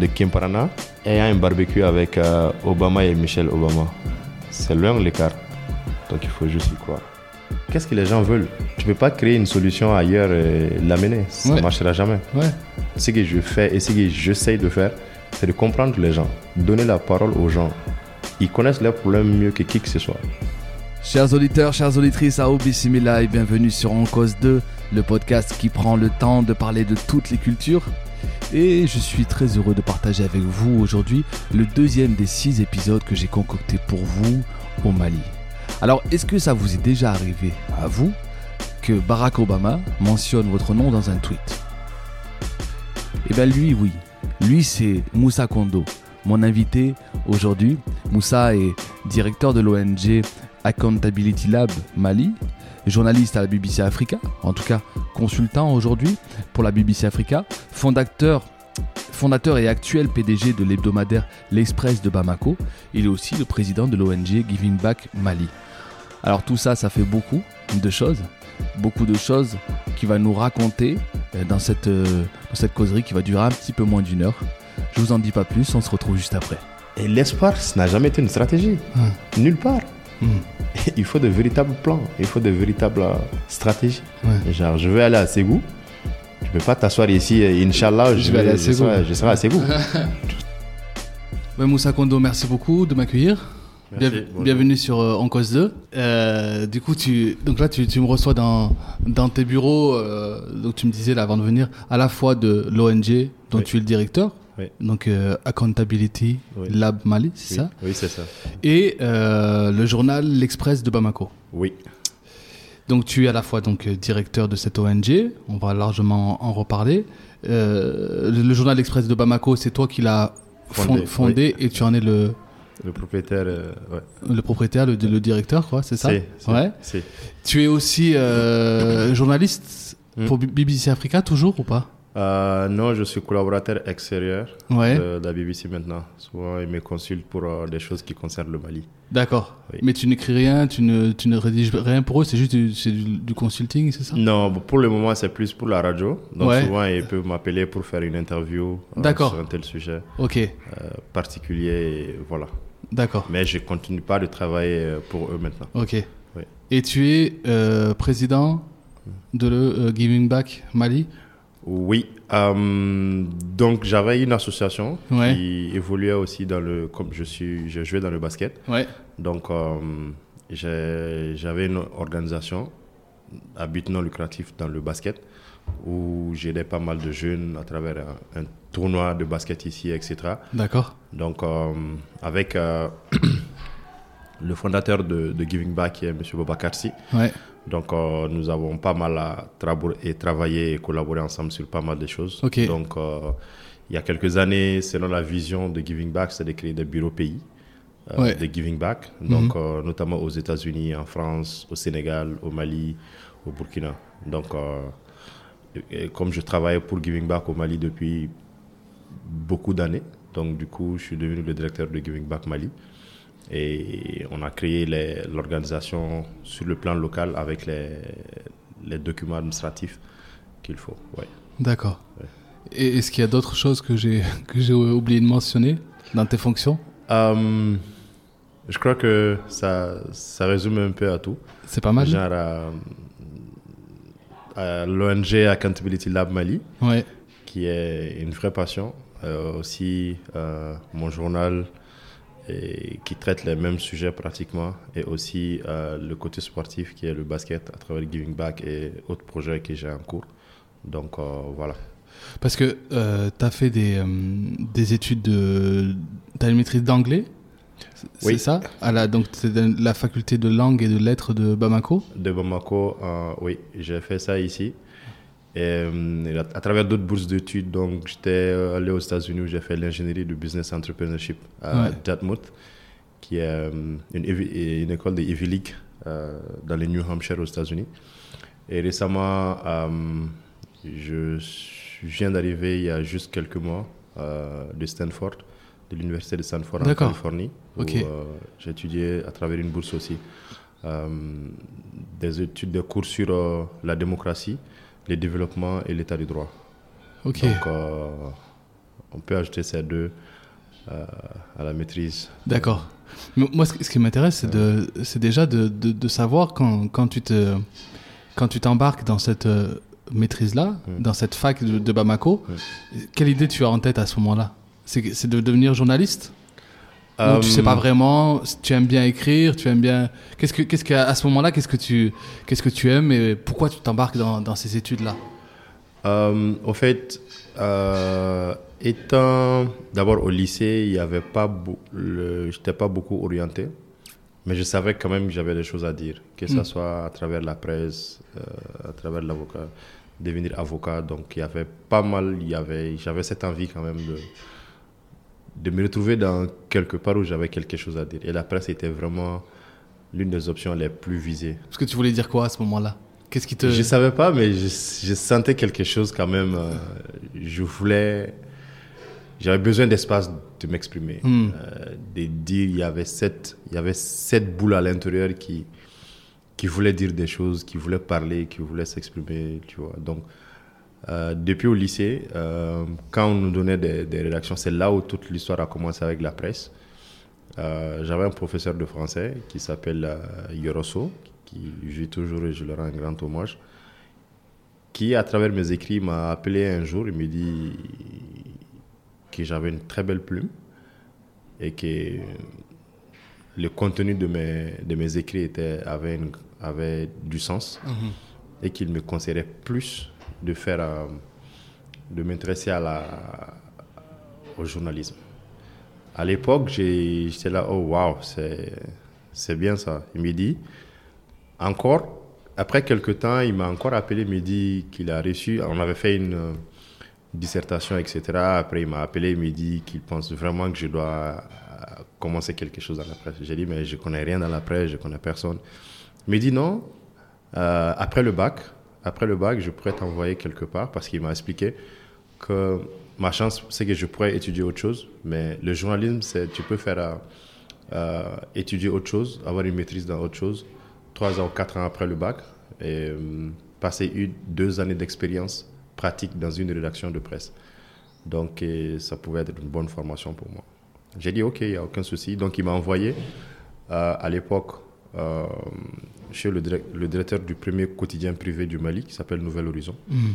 de Kimparana ayant un barbecue avec euh, Obama et Michelle Obama. C'est loin l'écart. Donc il faut juste y croire. Qu'est-ce que les gens veulent? Tu ne peux pas créer une solution ailleurs et l'amener. Ça ne Ouais. marchera jamais. Ouais. Ce que je fais et ce que j'essaye de faire, c'est de comprendre les gens, donner la parole aux gens. Ils connaissent leurs problèmes mieux que qui que ce soit. Chers auditeurs, chères auditrices, à Bismillah et bienvenue sur En Cause 2, le podcast qui prend le temps de parler de toutes les cultures. Et je suis très heureux de partager avec vous aujourd'hui le deuxième des six épisodes que j'ai concocté pour vous au Mali. Alors, est-ce que ça vous est déjà arrivé à vous que Barack Obama mentionne votre nom dans un tweet? Eh bien lui, oui. Lui, c'est Moussa Kondo, mon invité aujourd'hui. Moussa est directeur de l'ONG Accountability Lab Mali, journaliste à la BBC Africa, en tout cas consultant aujourd'hui pour la BBC Africa, fondateur, fondateur et actuel PDG de l'hebdomadaire L'Express de Bamako. Il est aussi le président de l'ONG Giving Back Mali. Alors tout ça, ça fait beaucoup de choses, beaucoup de choses qu'il va nous raconter euh, dans cette, euh, dans cette causerie qui va durer un petit peu moins d'une heure. Je vous en dis pas plus, on se retrouve juste après. Et l'espoir, ça n'a jamais été une stratégie. Nulle part. Il faut de véritables plans, il faut de véritables stratégies. Ouais. Genre, je vais aller à Ségou. Je ne peux pas t'asseoir ici, Inch'Allah, je, vais aller à je Ségou. serai, je serai à Ségou. Ouais, Moussa Kondo, merci beaucoup de m'accueillir. Bienvenue sur euh, En Cause 2. Euh, du coup, tu, donc là, tu, tu me reçois dans, dans tes bureaux. euh, donc, tu me disais là avant de venir, à la fois de l'ONG dont Oui. tu es le directeur, Oui. donc euh, Accountability Oui. Lab Mali, c'est Oui, ça oui c'est ça. Et euh, le journal L'Express de Bamako. Oui. Donc, tu es à la fois donc directeur de cette ONG. On va largement en reparler. Euh, le, journal L'Express de Bamako, c'est toi qui l'as fon- Fondé, fondé et tu en es le, Le propriétaire, euh, ouais. le propriétaire, le, le directeur, quoi, c'est ça c'est- Ouais. c'est- Tu es aussi euh, journaliste Hmm. pour BBC Africa, toujours ou pas? Euh, non, je suis collaborateur extérieur Ouais. de la BBC maintenant. Souvent, ils me consultent pour euh, des choses qui concernent le Mali. D'accord. Oui. Mais tu n'écris rien, tu ne, tu ne rédiges rien pour eux, c'est juste du, du, du consulting, c'est ça? Non, pour le moment, c'est plus pour la radio. Donc, Ouais. souvent, ils peuvent m'appeler pour faire une interview euh, sur un tel sujet Ok, particulier. et voilà. d'accord. Mais je continue pas de travailler pour eux maintenant. Ok. Oui. Et tu es président de le Giving Back Mali? Oui. euh, donc, j'avais une association Ouais. qui évoluait aussi dans le. Comme je suis, je jouais dans le basket. Ouais. Donc, euh, j'avais une organisation à but non lucratif dans le basket où j'aidais pas mal de jeunes à travers un, un tournoi de basket ici, etc. D'accord. Donc, euh, avec le fondateur de, de Giving Back, qui est M. Bobakarsi, Ouais. donc euh, nous avons pas mal à trabo- et travaillé et collaboré ensemble sur pas mal de choses. Donc, euh, il y a quelques années, selon la vision de Giving Back, c'est de créer des bureaux pays euh, Ouais. de Giving Back, donc Mhm. notamment aux États-Unis, en France, au Sénégal, au Mali, au Burkina. Donc, et- comme je travaille pour Giving Back au Mali depuis beaucoup d'années, donc du coup, je suis devenu le directeur de Giving Back Mali. Et on a créé l'organisation sur le plan local avec les, les documents administratifs qu'il faut. Ouais. D'accord. Ouais. Et est-ce qu'il y a d'autres choses que j'ai que j'ai oublié de mentionner dans tes fonctions? Euh, je crois que ça, ça résume un peu à tout. C'est pas mal Genre à, à l'ONG Accountability Lab Mali, Ouais. qui est une vraie passion. Euh, aussi euh, mon journal et qui traite les mêmes sujets pratiquement. Et aussi euh, le côté sportif qui est le basket à travers Giving Back et autres projets que j'ai en cours. Donc euh, voilà. Parce que tu as fait des, euh, des études de. Tu as une maîtrise d'anglais? C'est Oui. ça? À la, Donc, c'est la faculté de langue et de lettres de Bamako? De Bamako, euh, oui, j'ai fait ça ici. Et, euh, et à, à travers d'autres bourses d'études, donc j'étais euh, allé aux États-Unis où j'ai fait l'ingénierie de business entrepreneurship à Ouais. Dartmouth, qui est euh, une, école de Ivy League euh, dans le New Hampshire aux États-Unis. Et récemment, euh, je viens d'arriver il y a juste quelques mois euh, de Stanford, de l'université de Stanford en. Californie, où Ok. euh, j'ai étudié à travers une bourse aussi des études, des cours sur la démocratie, le développement et l'état du droit. Ok. Donc, euh, on peut ajouter ces deux euh, à la maîtrise. D'accord. Moi, ce qui m'intéresse, c'est déjà de, de, de savoir quand, quand tu te, quand tu t'embarques dans cette euh, maîtrise-là, Mm. dans cette fac de, de Bamako, Mm. quelle idée tu as en tête à ce moment-là? C'est de devenir journaliste? Euh, Ou tu sais pas vraiment si Tu aimes bien écrire Tu aimes bien Qu'est-ce que, qu'est-ce que à ce moment-là, qu'est-ce que tu, qu'est-ce que tu aimes et pourquoi tu t'embarques dans, dans ces études-là? Euh, au fait, euh, étant d'abord au lycée, il y avait pas, le- j'étais pas beaucoup orienté, mais je savais quand même que j'avais des choses à dire, que ce Mm. soit à travers la presse, euh, à travers l'avocat, devenir avocat. Donc il y avait pas mal, il y avait, j'avais cette envie quand même de de me retrouver dans quelque part où j'avais quelque chose à dire. Et la presse était vraiment l'une des options les plus visées. Parce que tu voulais dire quoi à ce moment-là? Qu'est-ce qui te. Je savais pas, mais je, je sentais quelque chose quand même. euh, je voulais. J'avais besoin d'espace de m'exprimer. Hmm. euh, de dire, il y avait cette, il y avait cette boule à l'intérieur qui, qui voulait dire des choses, qui voulait parler, qui voulait s'exprimer, tu vois. Donc, euh, depuis au lycée, euh, quand on nous donnait des, des rédactions, c'est là où toute l'histoire a commencé avec la presse. Euh, J'avais un professeur de français qui s'appelle Yoroso, qui vit toujours et je leur rends un grand hommage, qui, à travers mes écrits, m'a appelé un jour et me dit que j'avais une très belle plume et que le contenu de mes, de mes écrits était, avait, une- avait du sens Mhm. et qu'il me conseillerait plus de faire, euh, de m'intéresser à la, au journalisme. À l'époque, j'étais là, oh waouh, c'est bien ça. Il me dit, encore, après quelques temps, il m'a encore appelé, il me dit qu'il a reçu, on avait fait une euh, dissertation, etc. Après, il m'a appelé, il me dit qu'il pense vraiment que je dois euh, commencer quelque chose dans la presse. J'ai dit, mais je connais rien dans la presse, je connais personne. Il me dit non, après le bac, après le bac, je pourrais t'envoyer quelque part parce qu'il m'a expliqué que ma chance, c'est que je pourrais étudier autre chose, mais le journalisme, c'est tu peux faire euh, euh, étudier autre chose, avoir une maîtrise dans autre chose, trois ans ou quatre ans après le bac, et euh, passer une, deux années d'expérience pratique dans une rédaction de presse. Donc, ça pouvait être une bonne formation pour moi. J'ai dit, OK, il n'y a aucun souci. Donc, il m'a envoyé à l'époque chez le, direct- le directeur du premier quotidien privé du Mali, qui s'appelle Nouvel Horizon. Mhm.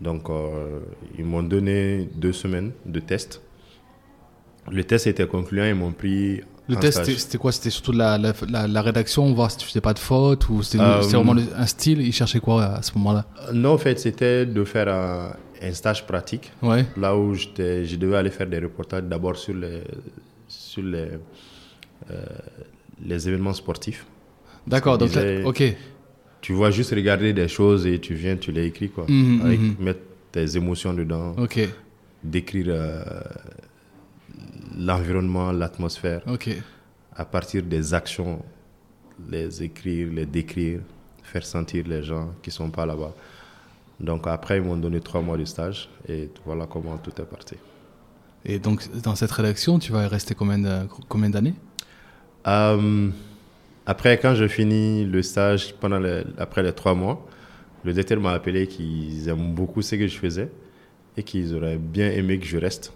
Donc, euh, ils m'ont donné deux semaines de test. Le test était concluant, ils m'ont pris. Le test, c'était- quoi? C'était surtout la, la, la, la rédaction, voir si tu faisais pas de fautes ou c'était Euh, vraiment un style Ils cherchaient quoi à ce moment-là? Euh, Non, en fait, c'était de faire un, un stage pratique, Ouais. là où je devais aller faire des reportages d'abord sur les, sur les, euh, les événements sportifs. D'accord, donc disait- ok. Tu vois juste regarder des choses et tu viens, tu les écris, quoi. Mhm, Avec mhm. mettre tes émotions dedans, Ok, décrire euh, l'environnement, l'atmosphère. ok. à partir des actions, les écrire, les décrire, faire sentir les gens qui sont pas là-bas. Donc après, ils m'ont donné trois mois de stage et voilà comment tout est parti. Et donc, dans cette rédaction, tu vas rester combien d'années? Euh, après, quand je finis le stage, pendant après les trois mois, le directeur m'a appelé qu'ils aiment beaucoup ce que je faisais et qu'ils auraient bien aimé que je reste.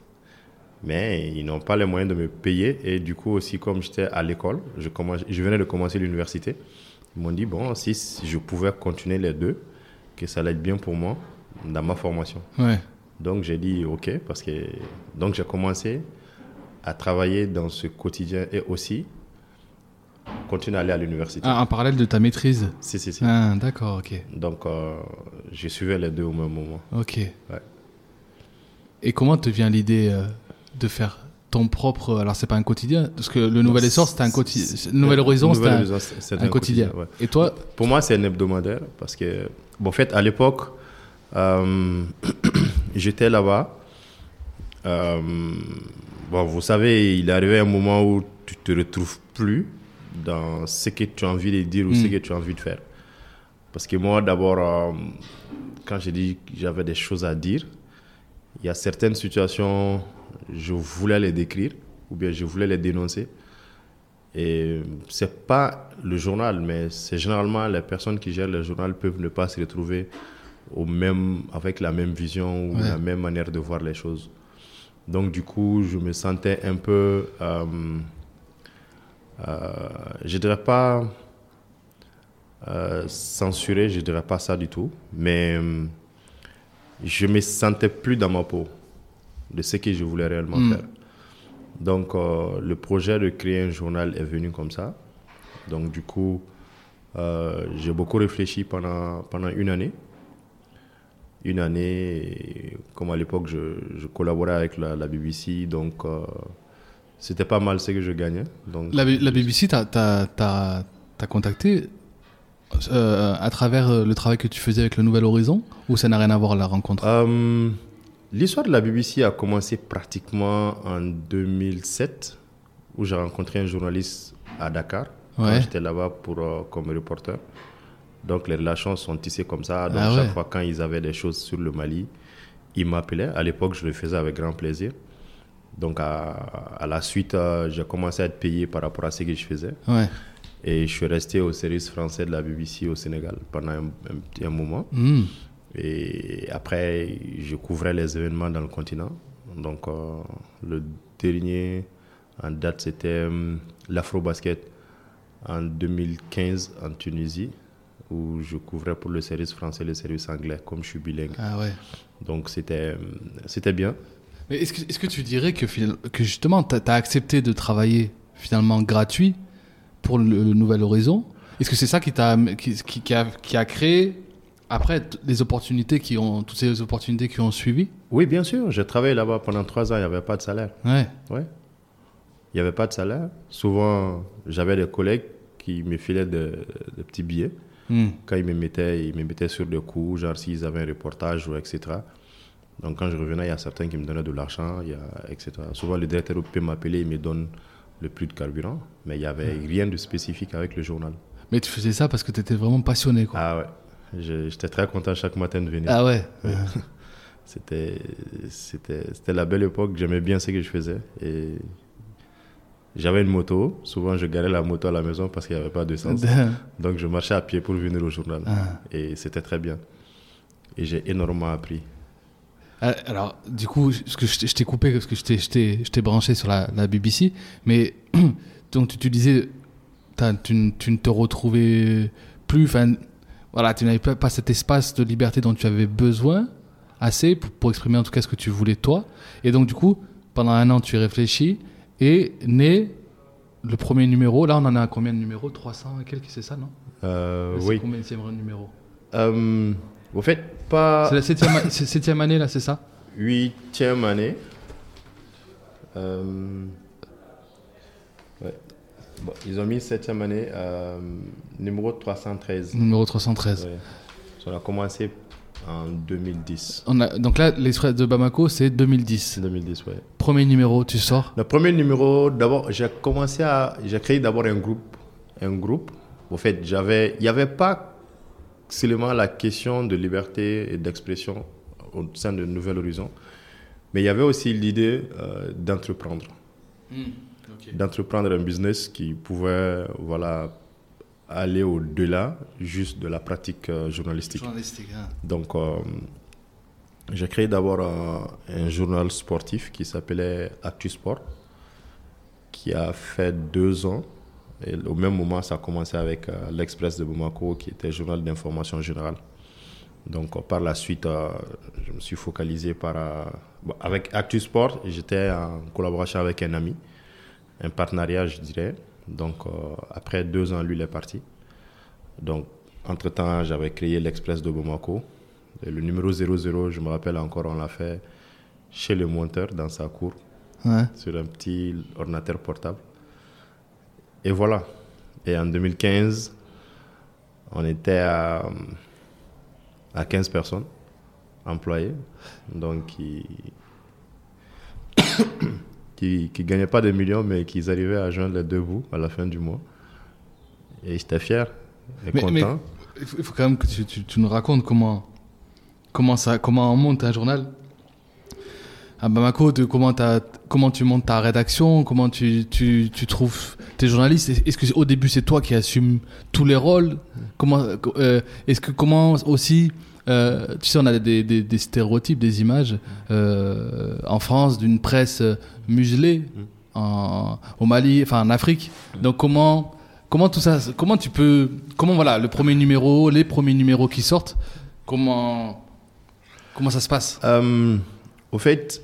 Mais ils n'ont pas les moyens de me payer. Et du coup, aussi, comme j'étais à l'école, je, commence- je venais de commencer l'université, ils m'ont dit, bon, si je pouvais continuer les deux, que ça allait être bien pour moi dans ma formation. Ouais. Donc j'ai dit OK parce que donc j'ai commencé à travailler dans ce quotidien et aussi continuer à aller à l'université. Ah, en parallèle de ta maîtrise Si si si. Ah, d'accord, ok. Donc euh, je suivais les deux au même moment. Ok. Ouais. Et comment te vient l'idée euh, de faire ton propre. Alors, c'est pas un quotidien, parce que le Nouvel Essor, c'était un quotidien. Nouvel Horizon, c'était un, quotidien. ouais. Et toi, Pour moi, c'est un hebdomadaire parce que, bon, en fait, à l'époque, Euh, J'étais là-bas. Euh, bon, vous savez, il arrivé un moment où tu te retrouves plus dans ce que tu as envie de dire ou ce Mm. que tu as envie de faire. Parce que moi, d'abord, euh, quand j'ai dit que j'avais des choses à dire, il y a certaines situations, je voulais les décrire ou bien je voulais les dénoncer. Et c'est pas le journal, mais c'est généralement les personnes qui gèrent le journal peuvent ne pas se retrouver au même, avec la même vision ou Ouais. la même manière de voir les choses. Donc du coup, je me sentais un peu, euh, euh, je dirais pas euh, censuré, je dirais pas ça du tout, mais euh, je me sentais plus dans ma peau de ce que je voulais réellement Mm. faire. Donc, euh, le projet de créer un journal est venu comme ça. Donc, du coup, euh, j'ai beaucoup réfléchi pendant, pendant une année. Une année, comme à l'époque, je, je collaborais avec la, la BBC, donc euh, c'était pas mal ce que je gagnais. Donc, La, BBC t'a t'a- t'a- t'a contacté euh, à travers euh, le travail que tu faisais avec le Nouvel Horizon ou ça n'a rien à voir la rencontre? Euh, L'histoire de la BBC a commencé pratiquement en 2007, où j'ai rencontré un journaliste à Dakar. Ouais. J'étais là-bas pour, euh, comme reporter. Donc les relations sont tissées comme ça. Donc Ah chaque fois quand ils avaient des choses sur le Mali, ils m'appelaient. À l'époque, je le faisais avec grand plaisir. Donc à, à la suite, euh, j'ai commencé à être payé par rapport à ce que je faisais. Ouais. Et je suis resté au service français de la BBC au Sénégal pendant un, un moment. Hmm. Et après, je couvrais les événements dans le continent. Donc, euh, le dernier en date, c'était euh, l'Afro-Basket en 2015 en Tunisie, où je couvrais pour le service français et le service anglais, comme je suis bilingue. Ah ouais. Donc, c'était c'était bien. Mais est-ce que, est-ce que tu dirais que, que justement, tu as, accepté de travailler finalement gratuit pour le, le Nouvel Horizon? Est-ce que c'est ça qui, t'a, qui, qui, qui a, qui a créé, après, les opportunités qui ont, toutes ces opportunités qui ont suivi? Oui, bien sûr. J'ai travaillé là-bas pendant trois ans, il n'y avait pas de salaire. Ouais. Ouais. Il n'y avait pas de salaire. Souvent, j'avais des collègues qui me filaient de- de petits billets. Hmm. quand ils me mettaient, ils me mettaient sur des coups, genre s'ils avaient un reportage ou etc. Donc quand je revenais, il y a certains qui me donnaient de l'argent, il y a etc. Souvent le directeur peut m'appeler, il me donne le plus de carburant, mais il n'y avait rien de spécifique avec le journal. Mais tu faisais ça parce que tu étais vraiment passionné, quoi. Ah ouais, Je- j'étais très content chaque matin de venir. Ah ouais. Oui. C'était, c'était, c'était la belle époque, j'aimais bien ce que je faisais. Et j'avais une moto, souvent je garais la moto à la maison parce qu'il n'y avait pas d'essence. Donc je marchais à pied pour venir au journal. Ah. Et c'était très bien. Et j'ai énormément appris. Ah, Alors, du coup, parce que je t'ai- coupé parce que je t'ai- branché sur la, la BBC, mais donc tu, disais, tu, ne- tu ne te retrouvais plus, enfin, voilà, tu n'avais pas, cet espace de liberté dont tu avais besoin assez pour, pour exprimer en tout cas ce que tu voulais toi. Et donc, du coup, pendant un an, tu réfléchis et naît le premier numéro. Là, on en a combien de numéros? 300 et quelques, c'est ça, non? Euh, C'est oui. combien de numéro? Euh, vous faites pas C'est la septième, année, là, c'est ça? Huitième année. Euh, ouais. Bon, ils ont mis septième année, euh, numéro 313. Numéro 313. Ouais. On a commencé en 2010. On a, donc là, l'Express de Bamako, c'est 2010. 2010, ouais. Premier numéro, tu sors? Le premier numéro, d'abord, j'ai commencé à. J'ai créé d'abord un groupe. Un groupe. En fait, j'avais. Il n'y avait pas seulement la question de liberté et d'expression au sein de Nouvel Horizon, mais il y avait aussi l'idée euh, d'entreprendre. D'entreprendre un business qui pouvait voilà, aller au-delà juste de la pratique euh, journalistique. Journalistique. hein. Donc, euh, j'ai créé d'abord un, un journal sportif qui s'appelait Actu Sport, qui a fait deux ans. Et au même moment, ça a commencé avec euh, l'Express de Bamako, qui était journal d'information générale. Donc, euh, par la suite, euh, je me suis focalisé par, bon, avec Actu Sport. J'étais en collaboration avec un ami, un partenariat, je dirais. Donc, après deux ans, lui, il est parti. Donc, entre-temps, j'avais créé l'Express de Bamako. Et le numéro 00, je me rappelle encore, on l'a fait chez le monteur dans sa cour, Ouais. sur un petit ordinateur portable. Et voilà. Et en 2015, on était à, à 15 personnes. employés, donc qui qui, qui gagnaient pas des millions, mais qui arrivaient à joindre les deux bouts à la fin du mois. Et j'étais fier et Mais- content. Il faut, quand même que tu, tu- tu nous racontes comment, comment, ça, comment on monte un journal à Bamako, de comment, comment tu montes ta rédaction, comment tu, tu, tu trouves tes journalistes. Est- Est-ce que au début c'est toi qui assumes tous les rôles? Comment euh, Est-ce que comment aussi euh, tu sais, on a des, stéréotypes, des images euh, en France d'une presse muselée en, au Mali, enfin en Afrique. Donc comment comment tout ça, comment tu peux, comment voilà le premier numéro, les premiers numéros qui sortent, comment comment ça se passe? Au fait,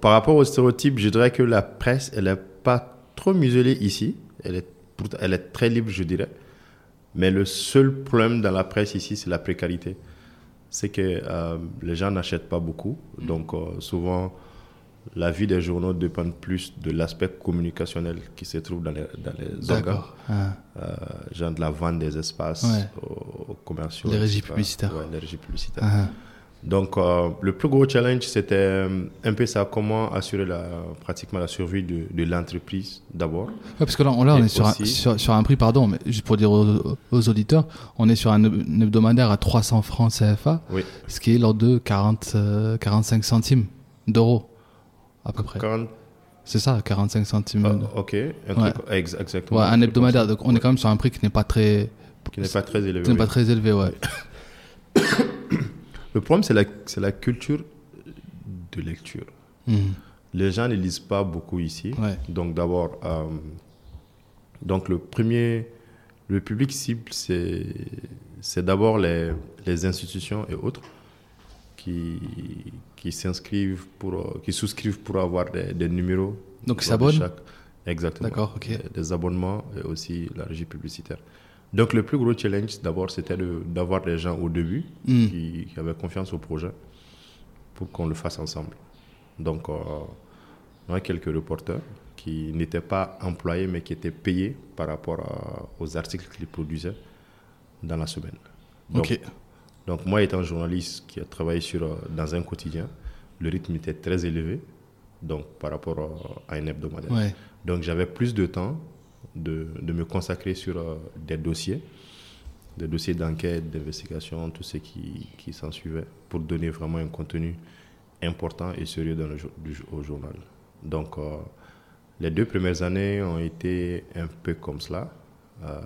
par rapport aux stéréotypes, je dirais que la presse, elle n'est pas trop muselée ici. Elle est, pourtant- elle est très libre, je dirais. Mais le seul problème dans la presse ici, c'est la précarité. C'est que euh, les gens n'achètent pas beaucoup. Donc, euh, souvent, la vie des journaux dépend plus de l'aspect communicationnel qui se trouve dans les, dans les organes. Ah. Euh, genre de la vente des espaces Ouais. aux, aux commerciaux. Les régies etc. publicitaires. Ouais, les régies publicitaires. Ah. Donc, euh, le plus gros challenge, c'était euh, un peu ça, comment assurer la, pratiquement la survie de, de l'entreprise d'abord. Ouais, parce que là, on, là, on Et est sur un, sur, sur un prix, pardon, mais juste pour dire aux, aux auditeurs, on est sur un heb- un hebdomadaire à 300 francs CFA, Oui. ce qui est l'ordre de 40, euh, 45 centimes d'euros, à peu près. Quand, C'est ça, 45 centimes. ah, ok, un Ouais. truc, ex- exactement. Ouais, un hebdomadaire. Donc, on est quand même sur un prix qui n'est pas très, Qui n'est pas très élevé. qui n'est oui. pas très élevé, ouais. Le problème, c'est la, culture de lecture. Mhm. Les gens ne lisent pas beaucoup ici. Ouais. Donc d'abord, euh, donc le premier, le public cible, c'est d'abord les, les institutions et autres qui qui s'inscrivent pour euh, qui souscrivent pour avoir des, des numéros. Donc, s'abonnent Exactement. D'accord, ok. Des abonnements et aussi la régie publicitaire. Donc le plus gros challenge d'abord, c'était de- d'avoir des gens au début Mm. qui, qui avaient confiance au projet pour qu'on le fasse ensemble. Donc, euh, on a quelques reporters qui n'étaient pas employés, mais qui étaient payés par rapport à- aux articles qu'ils produisaient dans la semaine. Donc, moi, étant journaliste qui a travaillé sur, euh, dans un quotidien, le rythme était très élevé donc, par rapport euh, à un hebdomadaire. Ouais. Donc j'avais plus de temps de, me consacrer sur euh, des dossiers, des dossiers d'enquête, d'investigation, tout ce qui, qui s'en suivait, pour donner vraiment un contenu important et sérieux dans le, au journal. Donc euh, les deux premières années ont été un peu comme cela. Euh,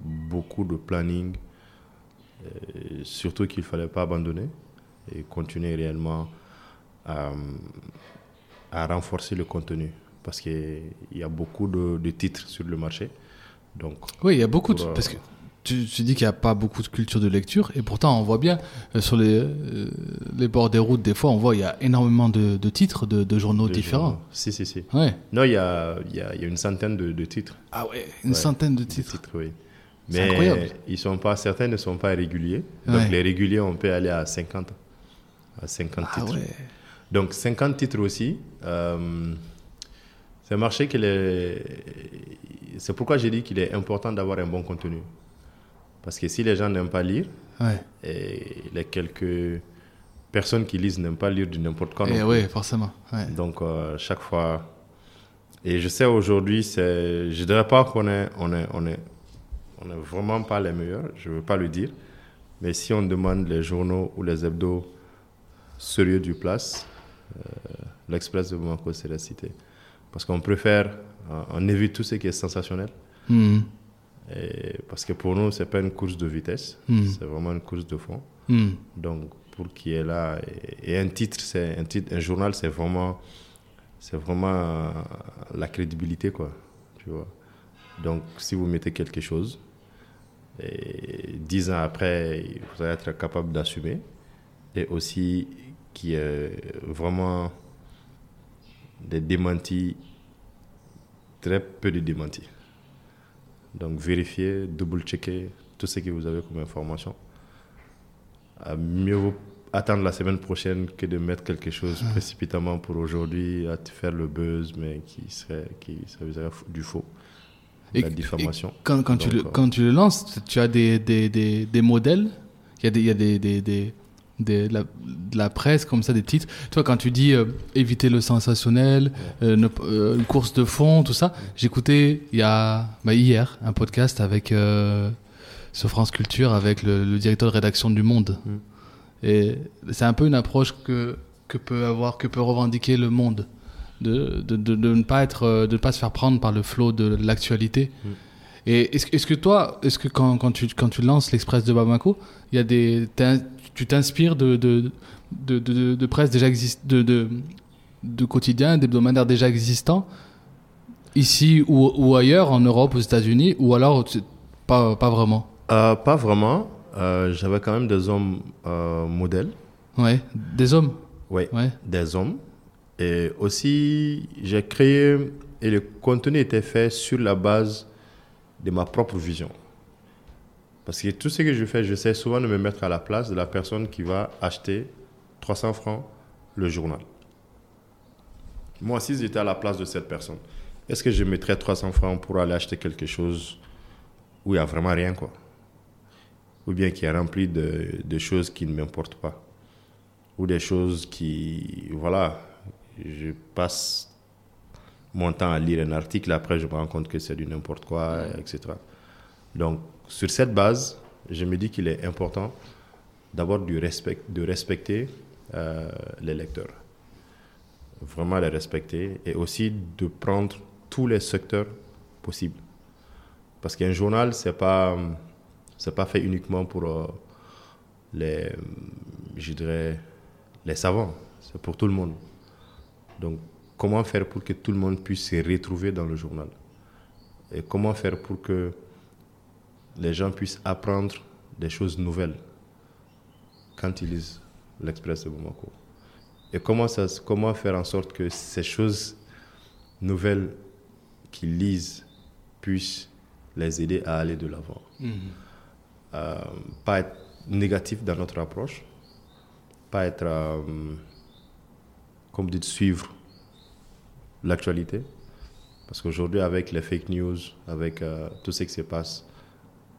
beaucoup de planning, surtout qu'il ne fallait pas abandonner et continuer réellement à renforcer le contenu parce qu'il y a beaucoup de, de titres sur le marché. Donc, Oui, il y a beaucoup. Pour, euh, Parce que tu, tu dis qu'il n'y a pas beaucoup de culture de lecture, et pourtant on voit bien euh, sur les, euh, les bords des routes, des fois on voit il y a énormément de, de titres de, de journaux différents. journaux. Si, si, si. Ouais. Non, il y a, y, a, y a une centaine de, titres. Ah ouais, une Ouais, centaine de titres. oui. C'est Mais incroyable. ils sont pas, certains ne sont pas réguliers. Donc, Ouais. les réguliers, on peut aller à 50, à 50 Ah titres. ouais. Donc 50 titres aussi. Euh, c'est un marché qui est... C'est pourquoi j'ai dit qu'il est important d'avoir un bon contenu. Parce que si les gens n'aiment pas lire, Ouais. et les quelques personnes qui lisent n'aiment pas lire du n'importe quoi. plus. ouais, forcément. Ouais. Donc euh, chaque fois... Et je sais aujourd'hui, je ne dirais pas qu'on est, on est, on est, on est vraiment pas les meilleurs, je ne veux pas le dire. Mais si on demande les journaux ou les hebdos sérieux du place, euh, l'Express de Bamako, c'est la cité. Parce qu'on préfère, euh, on évite tout ce qui est sensationnel. Mhm. Et parce que pour nous, ce n'est pas une course de vitesse, Mhm. c'est vraiment une course de fond. Mhm. Donc, pour qui est là, et, et un titre, c'est un titre, un journal, c'est vraiment, c'est vraiment euh, la crédibilité, quoi. Tu vois. Donc, si vous mettez quelque chose, et dix ans après, vous allez être capable d'assumer, et aussi qui est vraiment des démentis, très peu de démentis. Donc, vérifiez, double-checker tout ce que vous avez comme information à mieux attendre la semaine prochaine que de mettre quelque chose précipitamment pour aujourd'hui, à te faire le buzz, mais qui serait, qui serait du faux, de la diffamation. Quand, quand, tu le, euh, quand tu le lances, tu as des, des, des, des modèles, il y a des, il y a des, des, des, des, de, la, de la presse, comme ça, des titres. Toi, quand tu dis euh, éviter le sensationnel, euh, ne- euh, une course de fond, tout ça, j'écoutais il y a, bah, hier un podcast avec, sur France Culture avec le, le directeur de rédaction du Monde. Mm. Et c'est un peu une approche que, que peut avoir, que peut revendiquer le Monde. De, de, de, ne pas être, de ne pas se faire prendre par le flot de l'actualité. Mm. Et est-ce, que toi, est-ce que quand, quand, tu, quand tu lances l'Express de Bamako, il y a des, tu t'inspires de, de, de, de, de presse déjà existe, de, de, de quotidien, d'hebdomadaires déjà existants, ici ou, ou ailleurs, en Europe, aux États-Unis, ou alors pas, pas vraiment? Euh, pas vraiment. Euh, J'avais quand même des hommes euh, modèles. Ouais, des hommes? Oui, Ouais. des hommes. Et aussi, j'ai créé, et le contenu était fait sur la base de ma propre vision. Parce que tout ce que je fais, j'essaie souvent de me mettre à la place de la personne qui va acheter 300 francs le journal. Moi, si j'étais à la place de cette personne, est-ce que je mettrais 300 francs pour aller acheter quelque chose où il n'y a vraiment rien, quoi? Ou bien qui est rempli de, de choses qui ne m'importent pas ou des choses qui, voilà, je passe mon temps à lire un article, après je me rends compte que c'est du n'importe quoi, etc. Donc, sur cette base, je me dis qu'il est important d'abord du respect, de respecter euh, les lecteurs. Vraiment les respecter et aussi de prendre tous les secteurs possibles. Parce qu'un journal, c'est pas, pas fait uniquement pour euh, les, je les savants, c'est pour tout le monde. Donc, comment faire pour que tout le monde puisse se retrouver dans le journal? Et comment faire pour que les gens puissent apprendre des choses nouvelles quand ils lisent l'Express de Bamako. Et comment, ça, comment faire en sorte que ces choses nouvelles qu'ils lisent puissent les aider à aller de l'avant? Euh, Pas être négatif dans notre approche, pas être, euh, comme dit, suivre l'actualité. Parce qu'aujourd'hui, avec les fake news, avec euh, tout ce qui se passe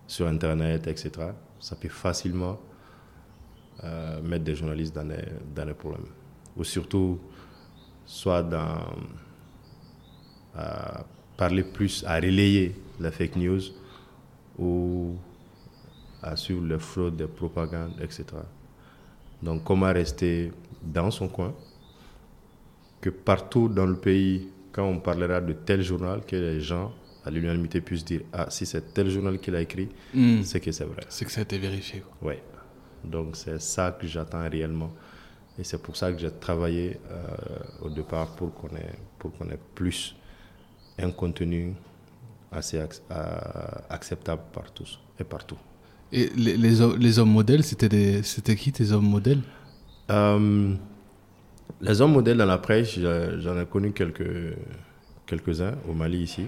sur Internet, etc., ça peut facilement euh, mettre des journalistes dans les, dans les problèmes. Ou surtout, soit dans, à parler plus, à relayer la fake news ou à suivre le flot de propagande, etc. Donc, comment rester dans son coin, que partout dans le pays, quand on parlera de tel journal, que les gens, à l'unanimité, puissent dire Ah, si c'est tel journal qu'il a écrit, Hmm. c'est que c'est vrai. C'est que ça a été vérifié. Oui. Donc, c'est ça que j'attends réellement. Et c'est pour ça que j'ai travaillé euh, au départ pour qu'on ait, pour qu'on ait plus un contenu assez ac- euh, acceptable par tous et partout. Et les, les, ho- les hommes modèles, c'était qui tes hommes modèles? Euh, les hommes modèles dans la presse, j'en ai connu quelques, quelques-uns au Mali ici,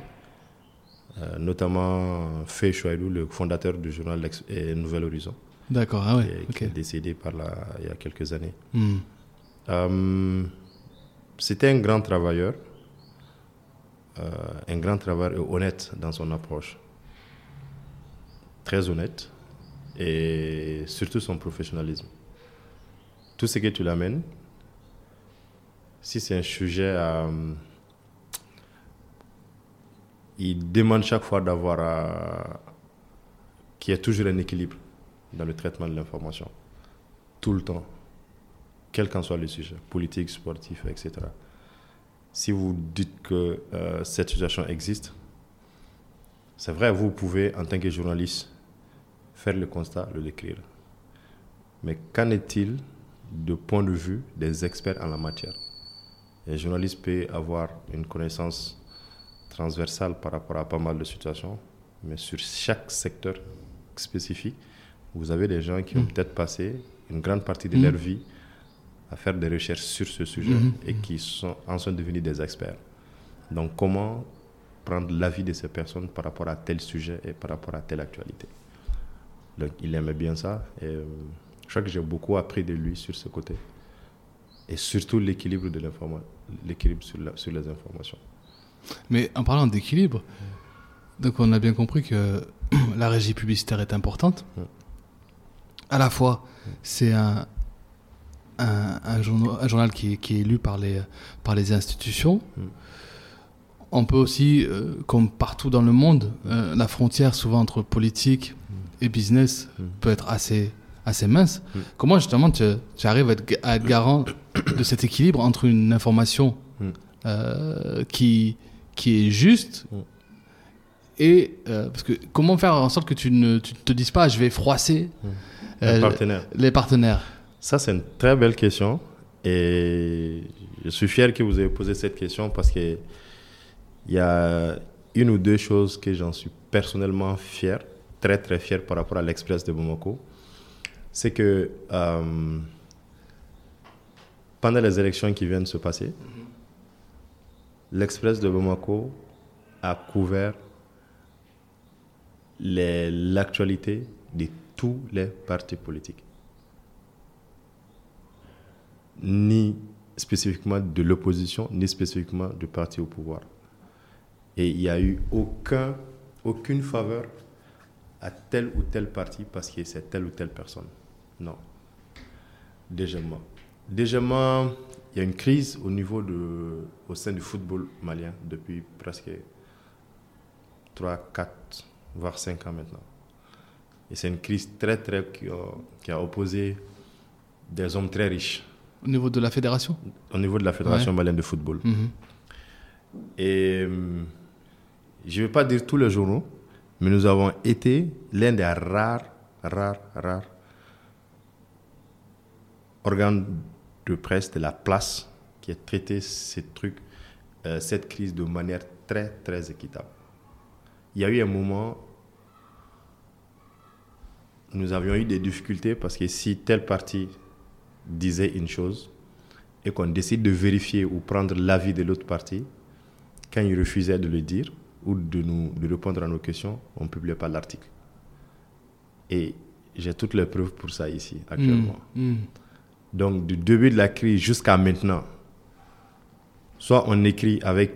Euh, notamment Fé Chouailou, le fondateur du journal L'Ex- et Nouvel Horizon, D'accord, ah ouais, qui est décédé par là, il y a quelques années. Hmm. Euh, C'était un grand travailleur, euh, un grand travailleur et honnête dans son approche. Très honnête et surtout son professionnalisme. Tout ce que tu l'amènes, si c'est un sujet à. Il demande chaque fois d'avoir. euh, qu'il y ait toujours un équilibre dans le traitement de l'information. Tout le temps quel qu'en soit le sujet, politique, sportif, etc. Si vous dites que euh, cette situation existe, c'est vrai, vous pouvez, en tant que journaliste, faire le constat, le décrire. Mais qu'en est-il du point de vue des experts en la matière? Un journaliste peut avoir une connaissance transversale par rapport à pas mal de situations, mais sur chaque secteur spécifique, vous avez des gens qui ont peut-être passé une grande partie de leur vie à faire des recherches sur ce sujet Mhm. et qui sont, en sont devenus des experts. Donc, comment prendre l'avis de ces personnes par rapport à tel sujet et par rapport à telle actualité? Donc, il aimait bien ça et euh, je crois que j'ai beaucoup appris de lui sur ce côté. Et surtout l'équilibre de l'information, l'équilibre sur les informations. Mais en parlant d'équilibre, donc on a bien compris que la régie publicitaire est importante. À la fois, c'est un, un, un journal, un journal qui, est, qui est lu par les, par les institutions. Mm. On peut aussi, euh, comme partout dans le monde, euh, la frontière souvent entre politique et business Mm. peut être assez, assez mince. Mm. Comment justement tu, tu arrives à être, à être garant de cet équilibre entre une information Mm. euh, qui, qui est juste Mm. et euh, parce que comment faire en sorte que tu ne tu te dises pas je vais froisser Un euh, les partenaires Ça, c'est une très belle question. Et je suis fier que vous ayez posé cette question parce que il y a une ou deux choses que j'en suis personnellement fier, très très fier par rapport à l'Express de Bamako. C'est que euh, pendant les élections qui viennent de se passer, l'Express de Bamako a couvert l'actualité de tous les partis politiques. Ni spécifiquement de l'opposition, ni spécifiquement du parti au pouvoir. Et il n'y a eu aucun, aucune faveur à tel ou tel parti parce que c'est telle ou telle personne. Non. Deuxièmement. Deuxièmement, il y a une crise au niveau de, au sein du football malien depuis presque 3, 4, voire 5 ans maintenant. Et c'est une crise très, très, qui a, qui a opposé des hommes très riches au niveau de la fédération? Au niveau de la Fédération Ouais. malienne de football. Mhm. Et euh, je ne vais pas dire tous les journaux, mais nous avons été l'un des rares, rares, rares organes de presse de la place qui a traité ces trucs, euh, cette crise de manière très, très équitable. Il y a eu un moment, nous avions eu des difficultés parce que si tel parti disait une chose et qu'on décide de vérifier ou prendre l'avis de l'autre parti, quand il refusait de le dire ou de nous de répondre à nos questions, on ne publiait pas l'article. Et j'ai toutes les preuves pour ça ici, actuellement. Mhm. Donc, du début de la crise jusqu'à maintenant, soit on écrit avec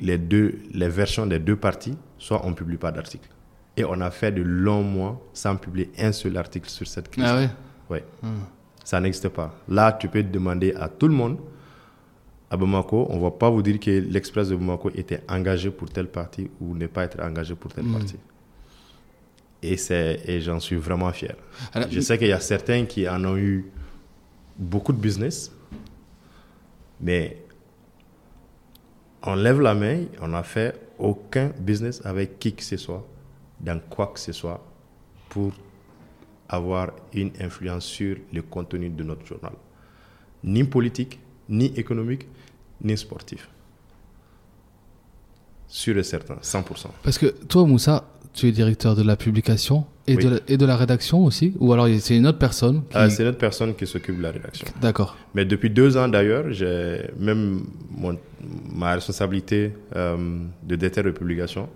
les, deux, les versions des deux parties, soit on ne publie pas d'article. Et on a fait de longs mois sans publier un seul article sur cette crise. Ah ouais? Ouais. Mhm. Ça n'existe pas. Là, tu peux demander à tout le monde, à Bamako, on ne va pas vous dire que l'Express de Bamako était engagé pour telle partie ou ne pas être engagé pour telle Mm. partie. Et, et j'en suis vraiment fier. Alors, Je sais qu'il y a certains qui en ont eu beaucoup de business, mais on lève la main, on n'a fait aucun business avec qui que ce soit, dans quoi que ce soit, pour avoir une influence sur le contenu de notre journal. Ni politique, ni économique, ni sportif. Sûr et certain, 100%. Parce que toi, Moussa, tu es directeur de la publication et, Oui. de, la, et de la rédaction aussi Ou alors c'est une autre personne qui... Ah, c'est notre personne qui s'occupe de la rédaction. D'accord. Mais depuis deux ans d'ailleurs, j'ai même mon- ma responsabilité euh, de directeur de publication,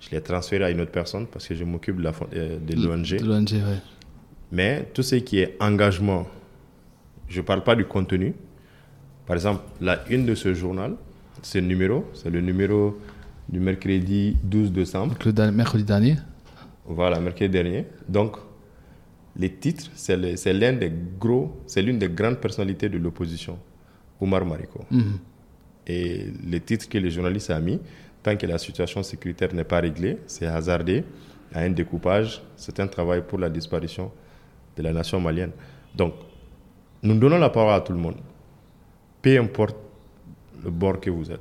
je l'ai transférée à une autre personne parce que je m'occupe de la fond- euh, de l'ONG. De l'ONG, ouais. Mais tout ce qui est engagement, je ne parle pas du contenu. Par exemple, la une de ce journal, c'est le numéro, c'est le numéro du mercredi 12 décembre. Donc le mercredi dernier Voilà, mercredi dernier. Donc, les titres, c'est le- l'un des gros, c'est l'une des grandes personnalités de l'opposition, Oumar Mariko. Mhm. Et les titres que les journalistes ont mis, tant que la situation sécuritaire n'est pas réglée, c'est hasardé à un découpage, c'est un travail pour la disparition de la nation malienne. Donc, nous donnons la parole à tout le monde. Peu importe le bord que vous êtes.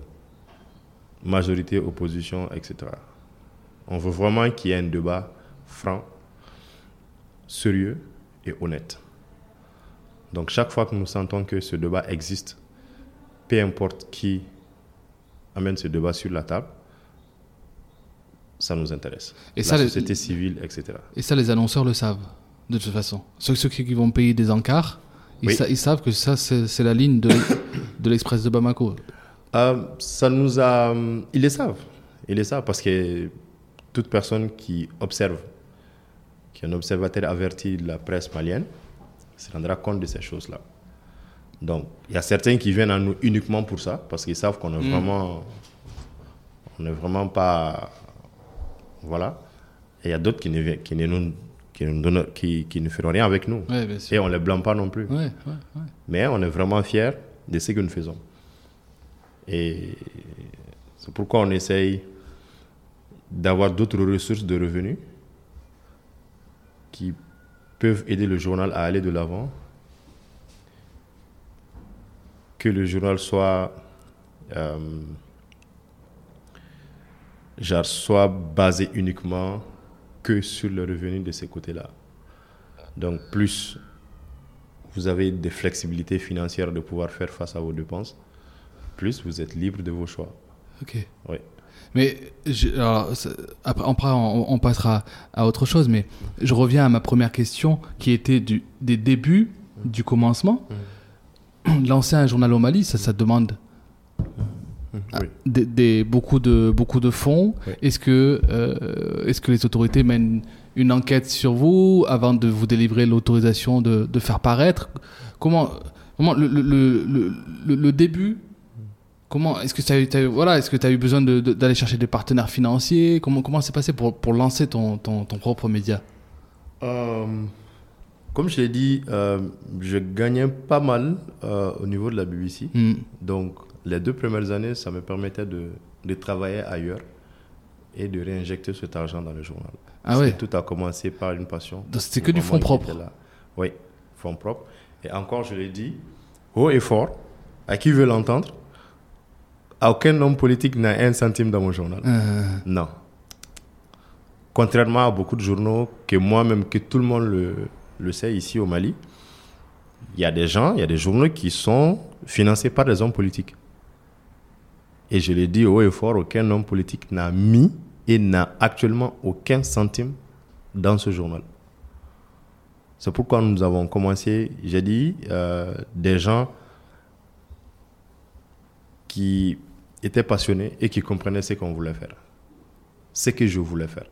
Majorité, opposition, etc. On veut vraiment qu'il y ait un débat franc, sérieux et honnête. Donc chaque fois que nous sentons que ce débat existe, peu importe qui amène ce débat sur la table, ça nous intéresse. Et la ça, les- société civile, etc. Et ça, les annonceurs le savent, de toute façon. Ceux, ceux qui vont payer des encarts, ils, Oui. sa- ils savent que ça, c'est la ligne de l'Express de Bamako. Euh, ça nous a... Ils le savent. Ils le savent parce que toute personne qui observe, qui est un observateur averti de la presse malienne, se rendra compte de ces choses-là. Donc, il y a certains qui viennent à nous uniquement pour ça, parce qu'ils savent qu'on est vraiment... On n'est vraiment pas... Voilà. Et il y a d'autres qui ne, qui ne nous qui, nous donnent- qui, qui ne feront rien avec nous. Ouais, Et on ne les blâme pas non plus. Ouais, ouais. Mais on est vraiment fiers de ce que nous faisons. Et c'est pourquoi on essaye d'avoir d'autres ressources de revenus qui peuvent aider le journal à aller de l'avant. Que le journal soit, euh, soit basé uniquement que sur le revenu de ces côtés-là. Donc, plus vous avez des flexibilités financières de pouvoir faire face à vos dépenses, plus vous êtes libre de vos choix. Ok. Oui. Mais je- alors, ça- après, on, on passera à autre chose, mais je reviens à ma première question qui était du, des débuts, du commencement. Lancer un journal au Mali, ça, ça demande ah, Oui. des, des- beaucoup, de, beaucoup de fonds. Oui. Est-ce que, euh, est-ce que les autorités mènent une enquête sur vous avant de vous délivrer l'autorisation de, de faire paraître? Comment, comment le, le- le- le début Comment est-ce que tu as eu- voilà, est-ce que tu as eu besoin de- de- d'aller chercher des partenaires financiers? Comment comment c'est passé pour, pour lancer ton, ton, ton propre média? Euh, comme je l'ai dit, euh, je gagnais pas mal euh, au niveau de la BBC. Hmm. Donc, les deux premières années, ça me permettait de, de travailler ailleurs et de réinjecter cet argent dans le journal. Ah ouais? Tout a commencé par une passion. Donc, c'était que du fonds là. Oui, fonds propres. Et encore, je l'ai dit, haut et fort, à qui veut l'entendre, aucun homme politique n'a un centime dans mon journal. Euh, Non. Contrairement à beaucoup de journaux, que moi-même, que tout le monde le, le sait ici au Mali, il y a des gens, il y a des journaux qui sont financés par des hommes politiques. Et je l'ai dit haut et fort, aucun homme politique n'a mis et n'a actuellement aucun centime dans ce journal. C'est pourquoi nous avons commencé, j'ai dit, euh, des gens qui étaient passionnés et qui comprenaient ce qu'on voulait faire. Ce que je voulais faire.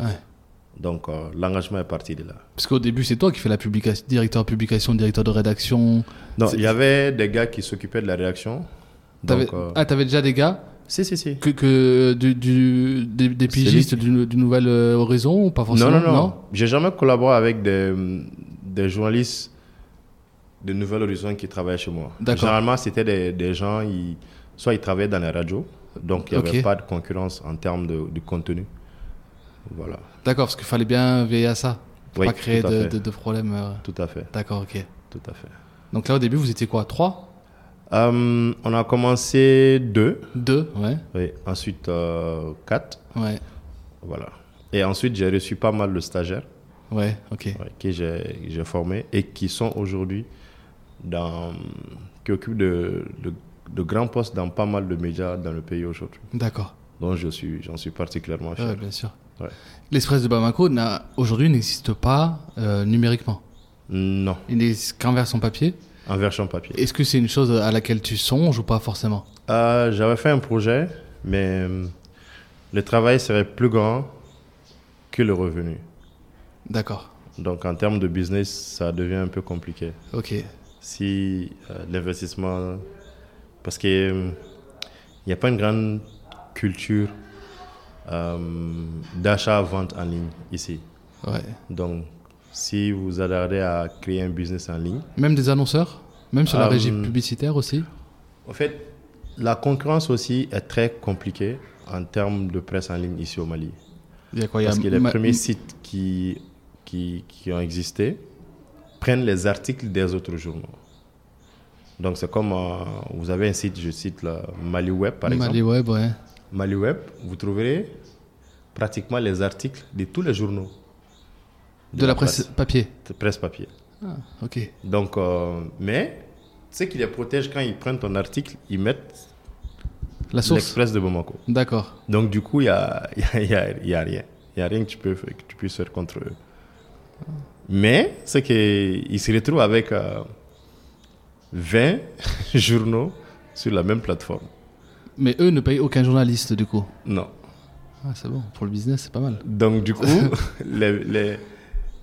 ouais. Donc euh, l'engagement est parti de là. Parce qu'au début, c'est toi qui fais la publication, directeur de publication, directeur de rédaction. Non, il y avait des gars qui s'occupaient de la réaction. T'avais, Donc, euh, Ah, t'avais déjà des gars si, si, si. que, que du, du- des, des pigistes du, du Nouvel euh, Horizon ou pas forcément? Non, non, non. J'ai jamais collaboré avec des, des journalistes de Nouvel Horizon qui travaillaient chez moi. Généralement, c'était des, des gens, ils, soit ils travaillaient dans la radio, donc il n'y avait pas de concurrence en termes de, de contenu. Voilà, D'accord, parce qu'il fallait bien veiller à ça. Pour Oui, pas créer de, de- de problèmes. euh. tout à fait, D'accord, ok. tout à fait. Donc là, au début, vous étiez quoi Trois? Euh, on a commencé deux, Deux Ouais. oui, ensuite euh, quatre, Ouais. voilà. Et ensuite, j'ai reçu pas mal de stagiaires. Ouais, ok. ouais, que j'ai j'ai formés et qui sont aujourd'hui dans qui occupent de, de, de grands postes dans pas mal de médias dans le pays aujourd'hui. D'accord. Donc je suis j'en suis particulièrement fier. Ouais, bien sûr. Ouais. L'Express de Bamako n'a- aujourd'hui n'existe pas euh, numériquement. Non, Il n'existe qu'en version papier. en version papier. Est-ce que c'est une chose à laquelle tu songes ou pas forcément? Euh, J'avais fait un projet, mais euh, le travail serait plus grand que le revenu. D'accord. Donc en termes de business, ça devient un peu compliqué. Ok. si euh, l'investissement. Parce qu'il n'y a pas une grande culture euh, d'achat-vente en ligne ici. Ouais. Donc, si vous allez à créer un business en ligne, Même des annonceurs? Même sur la Euh, régie publicitaire aussi? en fait, la concurrence aussi est très compliquée en termes de presse en ligne ici au Mali. Il y a quoi? Il y a Parce que les premiers sites qui, qui, qui ont existé prennent les articles des autres journaux. Donc, c'est comme euh, vous avez un site, je cite le Mali Web par exemple. Mali Web, ouais. Mali Web, vous trouverez pratiquement les articles de tous les journaux. De, la presse papier. de presse papier. Ah, ok. Donc, euh, mais ce qui les protège quand ils prennent ton article, ils mettent La source l'Express de Bamako. D'accord. Donc, du coup, il n'y a, y a, y a- y a rien. Il n'y a rien que tu, peux, que tu puisses faire contre eux. Mais c'est qu'ils se retrouvent avec euh, 20 journaux sur la même plateforme. Mais eux ne payent aucun journaliste du coup. Non. Ah, c'est bon. Pour le business, c'est pas mal. Donc, du coup, les, les,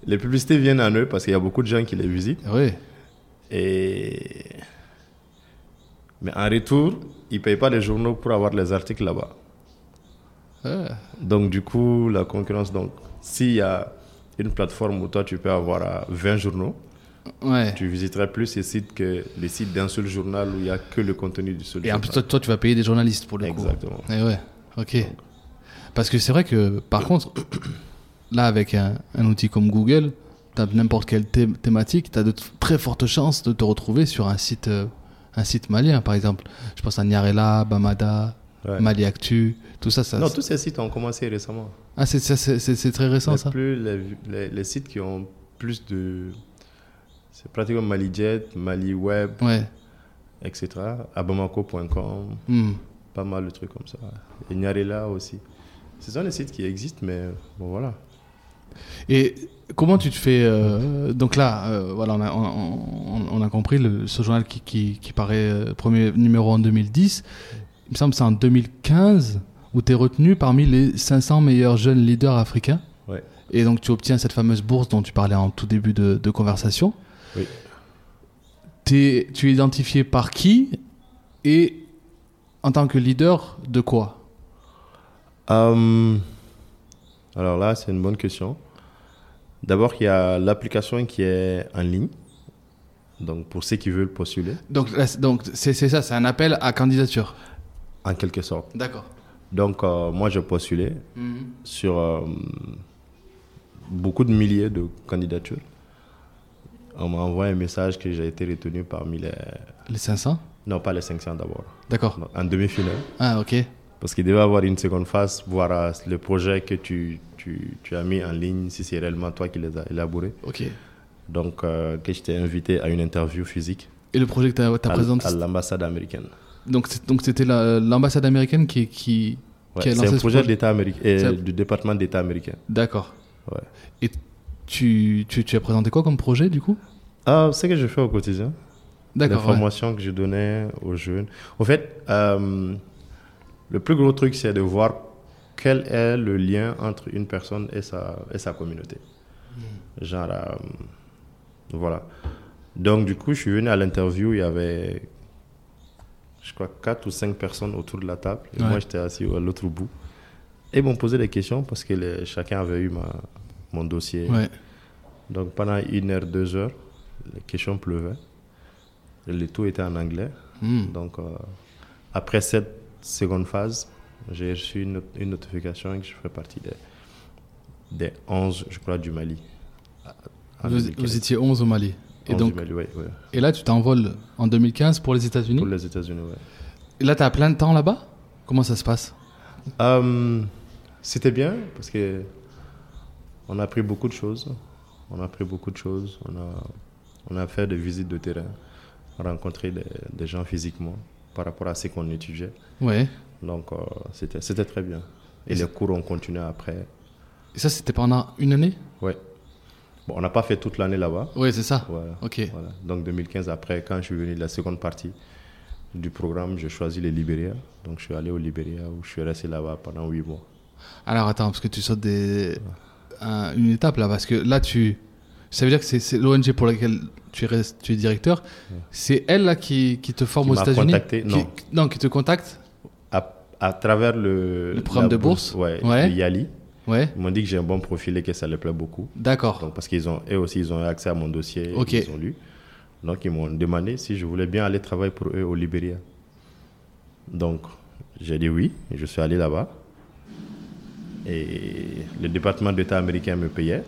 les publicités viennent à eux parce qu'il y a beaucoup de gens qui les visitent. Oui. Et... Mais en retour, ils ne payent pas les journaux pour avoir les articles là-bas. Ouais. Donc, du coup, la concurrence, donc, s'il y a une plateforme où toi tu peux avoir euh, 20 journaux, Ouais. tu visiterais plus ces sites que les sites d'un seul journal où il n'y a que le contenu du seul Et en plus, journal. toi, toi, tu vas payer des journalistes pour le coup. Exactement. Eh ouais, ok. Parce que c'est vrai que, par contre, là, avec un, un outil comme Google, tu as n'importe quelle thé- thématique, tu as de très fortes chances de te retrouver sur un site, euh, un site malien, par exemple. Je pense à Nyarela, Bamada, Ouais. Mali Actu, tout ça. ça Non, tous ces sites ont commencé récemment. Ah, c'est très récent, Les, ça plus, les, les- les sites qui ont plus de. C'est pratiquement MaliJet, Mali Web, Ouais. etc. Abamako.com, Hmm. pas mal de trucs comme ça. Et Nyarela aussi. Ce sont des sites qui existent, mais bon, voilà. Et comment tu te fais euh, Donc là, euh, voilà, on a, on, on- on a compris le, ce journal qui, qui, qui paraît euh, premier numéro en 2010. Il me semble que c'est en 2015 où tu es retenu parmi les 500 meilleurs jeunes leaders africains. Ouais. Et donc tu obtiens cette fameuse bourse dont tu parlais en tout début de, de conversation. Oui. T'es- tu es identifié par qui et en tant que leader de quoi? Euh, alors là, c'est une bonne question. D'abord, il y a l'application qui est en ligne. Donc, pour ceux qui veulent postuler, Donc c'est- donc c'est c'est ça, c'est un appel à candidature. en quelque sorte. D'accord. Donc, euh, moi, je postulais sur euh, beaucoup de milliers de candidatures. On m'a envoyé un message que j'ai été retenu parmi les... Les 500 Non, pas les 500 d'abord. D'accord. En demi-finale. Ah, ok. Parce qu'il devait avoir une seconde phase, voir euh, le projet que tu, tu, tu as mis en ligne, si c'est réellement toi qui les as élaborés. Ok. Donc, euh, que je t'ai invité à une interview physique Et le projet que tu as, à, présenté, à l'ambassade américaine. donc c'était la- l'ambassade américaine qui, qui, Ouais, qui a c'est lancé un ce projet projet? d'État américain, et C'est- du département d'État américain. D'accord. Ouais. Et tu, tu, tu as présenté quoi comme projet du coup? Ah, c'est ce que je fais au quotidien. D'accord. ouais. formations que je donnais aux jeunes. En fait, euh, le plus gros truc, c'est de voir quel est le lien entre une personne et sa, et sa communauté. Hmm. Genre, euh, voilà. Donc, du coup, je suis venu à l'interview, il y avait, je crois, quatre ou cinq personnes autour de la table. Et Ouais. moi, j'étais assis à l'autre bout. Et ils m'ont posé des questions parce que les- chacun avait eu ma, mon dossier. Ouais. Donc pendant une heure, deux heures, les questions pleuvaient. Le tout était en anglais. Hmm. Donc euh, après cette seconde phase, j'ai reçu une, not- une notification que je fais partie des, des 11, je crois, du Mali. Vous, 2015. vous étiez 11 au Mali. Et, 11 donc, du Mali, ouais, ouais. et là, tu t'envoles en 2015 pour les États-Unis? Pour les États-Unis, ouais. Et là, tu as plein de temps là-bas? Comment ça se passe? Euh, C'était bien parce que on a appris beaucoup de choses. On a appris beaucoup de choses. On a, on a fait des visites de terrain, rencontré des, des gens physiquement par rapport à ce qu'on étudiait. Ouais. Donc, euh, c'était c'était très bien. Et les cours ont continué après. Et ça, c'était pendant une année? Ouais. Bon, on n'a pas fait toute l'année là-bas. Ouais, c'est ça. Voilà. Ok. Voilà. Donc, 2015, après, quand je suis venu de la seconde partie du programme, j'ai choisi le Libéria. Donc, je suis allé au Libéria où je suis resté là-bas pendant huit mois. Alors attends, parce que tu sautes des... un- une étape là, parce que là, tu... Ça veut dire que c'est- l'ONG pour laquelle tu es, res- tu es directeur. C'est elle là qui, qui te forme Qui aux États-Unis? non. non, qui te contacte? À, à travers le, Le programme de bourse ouais, Ouais. Yali, Ouais, ils m'ont dit que j'ai un bon profil et que ça leur plaît beaucoup. d'accord. Donc, parce qu'ils ont, eux aussi, ils ont accès à mon dossier, Ok. ils ont lu. Donc, ils m'ont demandé si je voulais bien aller travailler pour eux au Libéria. Donc, j'ai dit oui, je suis allé là-bas. Et le département d'État américain me payait,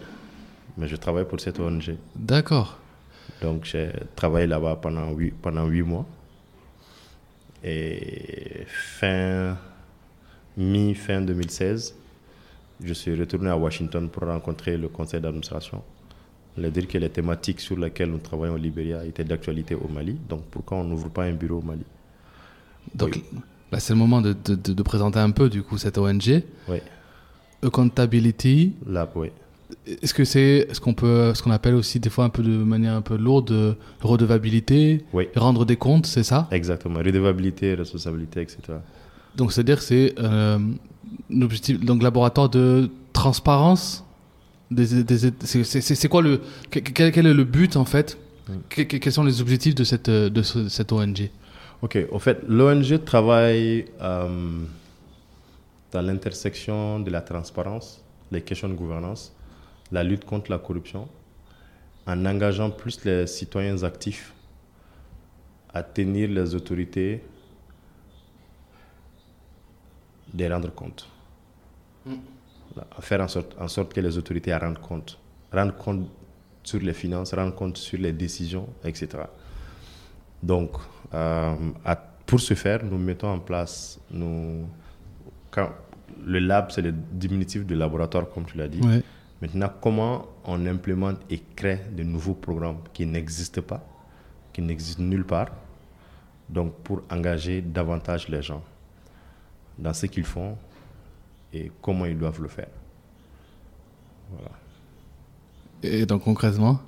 mais je travaillais pour cette ONG. D'accord. Donc j'ai travaillé là-bas pendant huit, pendant huit mois. Et fin, mi-fin 2016, je suis retourné à Washington pour rencontrer le conseil d'administration. Leur dire que les thématiques sur lesquelles nous travaillons au Libéria étaient d'actualité au Mali. Donc pourquoi on n'ouvre pas un bureau au Mali? Donc Oui. là, c'est le moment de, de- de- de présenter un peu du coup cette ONG. Oui, Accountability, là, oui. est-ce que c'est ce qu'on peut, ce qu'on appelle aussi des fois un peu de manière un peu lourde, redevabilité, Oui, rendre des comptes, c'est ça? Exactement. Redevabilité, responsabilité, etc. Donc c'est-à-dire que c'est euh, un objectif, donc laboratoire de transparence. Des, des- c'est- quoi le, que- quel, quel est le but en fait? Mm. Que- que- Quels sont les objectifs de cette, de ce- cette ONG Ok, en fait, l'ONG travaille euh, dans l'intersection de la transparence, les questions de gouvernance, la lutte contre la corruption en engageant plus les citoyens actifs à tenir les autorités de rendre compte. Voilà, À faire en sorte, en sorte que les autorités rendent compte. Rendent compte sur les finances, rendent compte sur les décisions, etc. Donc, euh, à- pour ce faire, nous mettons en place, nous, quand- le lab, c'est le diminutif de laboratoire, comme tu l'as dit. Ouais. Maintenant, comment on implémente et crée de nouveaux programmes qui n'existent pas, qui n'existent nulle part, donc pour engager davantage les gens dans ce qu'ils font et comment ils doivent le faire. Et donc concrètement?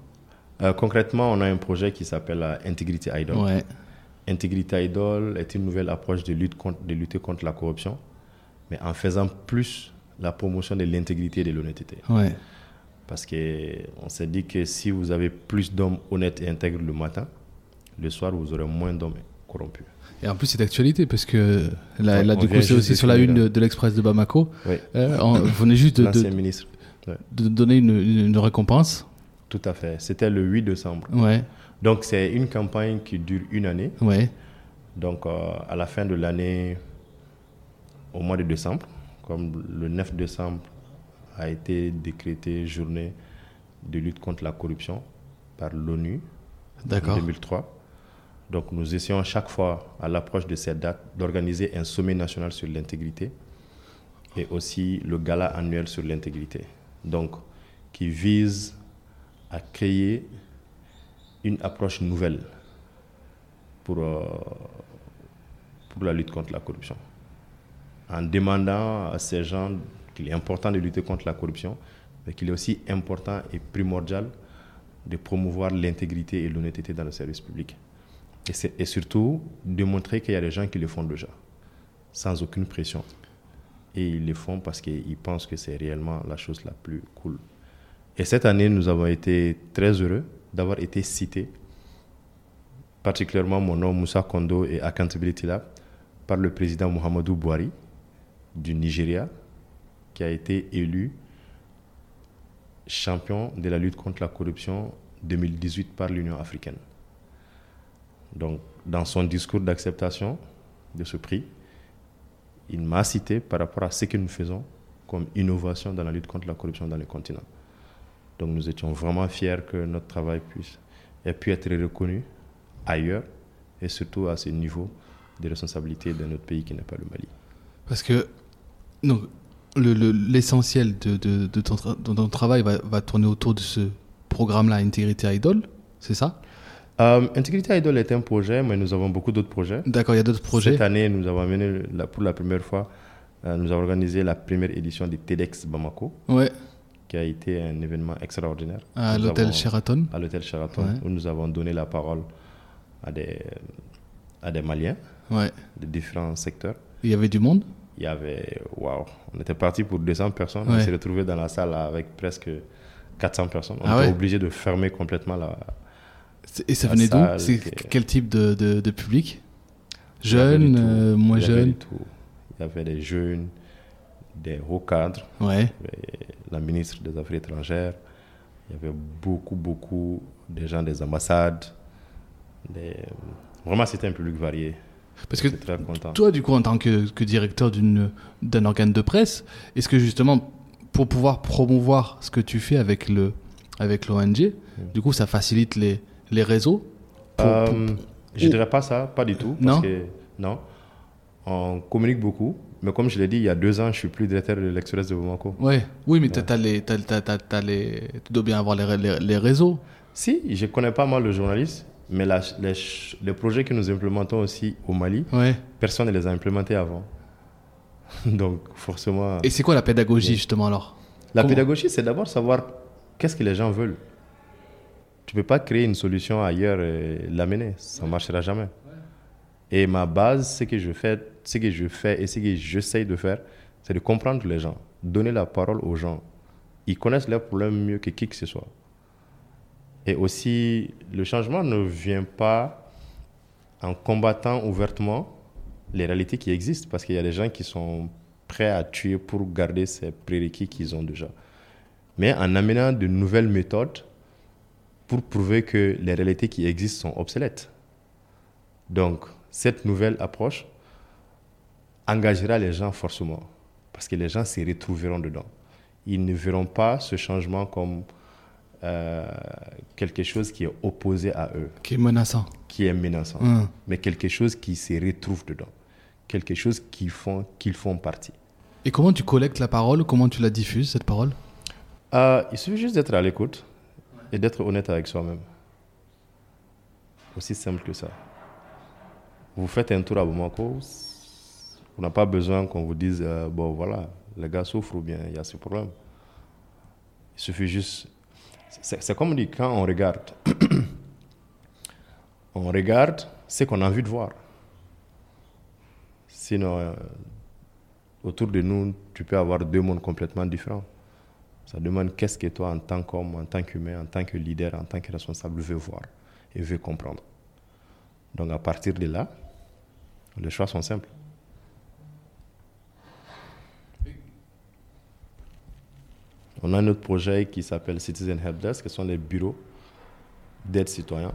Euh, concrètement, on a un projet qui s'appelle euh, Integrity Idol. Ouais. Integrity Idol est une nouvelle approche de, lutte contre, de lutter contre la corruption, mais en faisant plus la promotion de l'intégrité et de l'honnêteté. Ouais. Parce qu'on s'est dit que si vous avez plus d'hommes honnêtes et intègres le matin, le soir, vous aurez moins d'hommes corrompus. Et en plus, c'est d'actualité parce que là, Ouais, là on du coup, c'est aussi sur la une là. de, de l'Express de Bamako. Oui. Euh, on vous venez juste de, L'ancien de, ministre. Ouais, de donner une, une récompense. tout à fait. C'était le 8 décembre. Ouais. Donc, c'est une campagne qui dure une année. Ouais. Donc, euh, à la fin de l'année, au mois de décembre, comme le 9 décembre a été décrété journée de lutte contre la corruption par l'ONU en D'accord. 2003. Donc, nous essayons chaque fois, à l'approche de cette date, d'organiser un sommet national sur l'intégrité et aussi le gala annuel sur l'intégrité. Donc, qui vise à créer une approche nouvelle pour, euh, pour la lutte contre la corruption. En demandant à ces gens qu'il est important de lutter contre la corruption, mais qu'il est aussi important et primordial de promouvoir l'intégrité et l'honnêteté dans le service public. Et, surtout, de montrer qu'il y a des gens qui le font déjà, sans aucune pression. Et ils le font parce qu'ils pensent que c'est réellement la chose la plus cool. Et cette année, nous avons été très heureux d'avoir été cités, particulièrement mon nom Moussa Kondo et Accountability Lab, par le président Muhammadu Buhari du Nigeria, qui a été élu champion de la lutte contre la corruption 2018 par l'Union africaine. Donc, dans son discours d'acceptation de ce prix, il m'a cité par rapport à ce que nous faisons comme innovation dans la lutte contre la corruption dans le continent. Donc, nous étions vraiment fiers que notre travail puisse ait pu être reconnu ailleurs et surtout à ce niveau de responsabilité de notre pays qui n'est pas le Mali. Parce que donc, le- le- l'essentiel de, de, de ton, tra- de ton travail va, va tourner autour de ce programme-là, Integrity Idol, c'est ça? Euh, Integrity Idol est un projet, mais nous avons beaucoup d'autres projets. D'accord, il y a d'autres projets. Cette année, nous avons mené la- pour la première fois, euh, nous avons organisé la première édition du TEDx Bamako, Ouais, qui a été un événement extraordinaire. à l'hôtel Sheraton. À l'hôtel Sheraton, Ouais. où nous avons donné la parole à des, à des Maliens Ouais. de différents secteurs. Il y avait du monde? Il y avait, waouh, on était parti pour 200 personnes. On s'est retrouvé dans la salle avec presque 400 personnes. On Ah était ouais. obligé de fermer complètement la. Et ça La venait d'où? C'est quel type de, de, de public? Tout. euh, moins Il tout. Il y avait des jeunes, des hauts cadres, Ouais. la ministre des Affaires étrangères. Il y avait beaucoup, beaucoup de gens des ambassades. Des... Vraiment, c'était un public varié. Parce que toi, du coup, en tant que, que directeur d'un organe de presse, est-ce que justement, pour pouvoir promouvoir ce que tu fais avec le avec l'ONG, du coup, ça facilite les, les réseaux pour- Euh, pour- je ne dirais pas ça, pas du tout. Parce Non? que, non. On communique beaucoup. Mais comme je l'ai dit, il y a deux ans, je suis plus directeur de l'Express de Bamako. Ouais, oui, mais t'as- t'as les, tu dois bien avoir les, les, les réseaux. Si, je connais pas mal de journalistes, mais la- les, projets que nous implémentons aussi au Mali, Ouais. personne ne les a implémentés avant. Donc, forcément, Et c'est quoi la pédagogie, justement, alors? La comment- pédagogie, c'est d'abord savoir qu'est-ce que les gens veulent. Tu peux pas créer une solution ailleurs et l'amener, ça marchera jamais. Et ma base, ce que je fais, ce que je fais et ce que j'essaye de faire, c'est de comprendre les gens, donner la parole aux gens. Ils connaissent leurs problèmes mieux que qui que ce soit. Et aussi, le changement ne vient pas en combattant ouvertement les réalités qui existent, parce qu'il y a des gens qui sont prêts à tuer pour garder ces prérequis qu'ils ont déjà. mais en amenant de nouvelles méthodes pour prouver que les réalités qui existent sont obsolètes. Donc, cette nouvelle approche engagera les gens forcément, parce que les gens s'y retrouveront dedans. Ils ne verront pas ce changement comme euh, quelque chose qui est opposé à eux, Qui est menaçant. qui est menaçant, Hum. mais quelque chose qui se retrouve dedans, quelque chose qui font, qu'ils font partie. Et comment tu collectes la parole Comment tu la diffuses, cette parole? Euh, il suffit juste d'être à l'écoute et d'être honnête avec soi-même. Aussi simple que ça. Vous faites un tour à Bamako, vous n'avez pas besoin qu'on vous dise, euh, bon voilà, les gars souffrent ou bien il y a ce problème. Il suffit juste... C'est comme on dit, quand on regarde, on regarde ce qu'on a envie de voir. Sinon, euh, autour de nous, tu peux avoir deux mondes complètement différents. Ça demande qu'est-ce que toi, en tant qu'homme, en tant qu'humain, en tant que leader, en tant que responsable, veux voir et veux comprendre. Donc à partir de là, les choix sont simples. On a un autre projet qui s'appelle Citizen Help Desk, qui sont les bureaux d'aide citoyen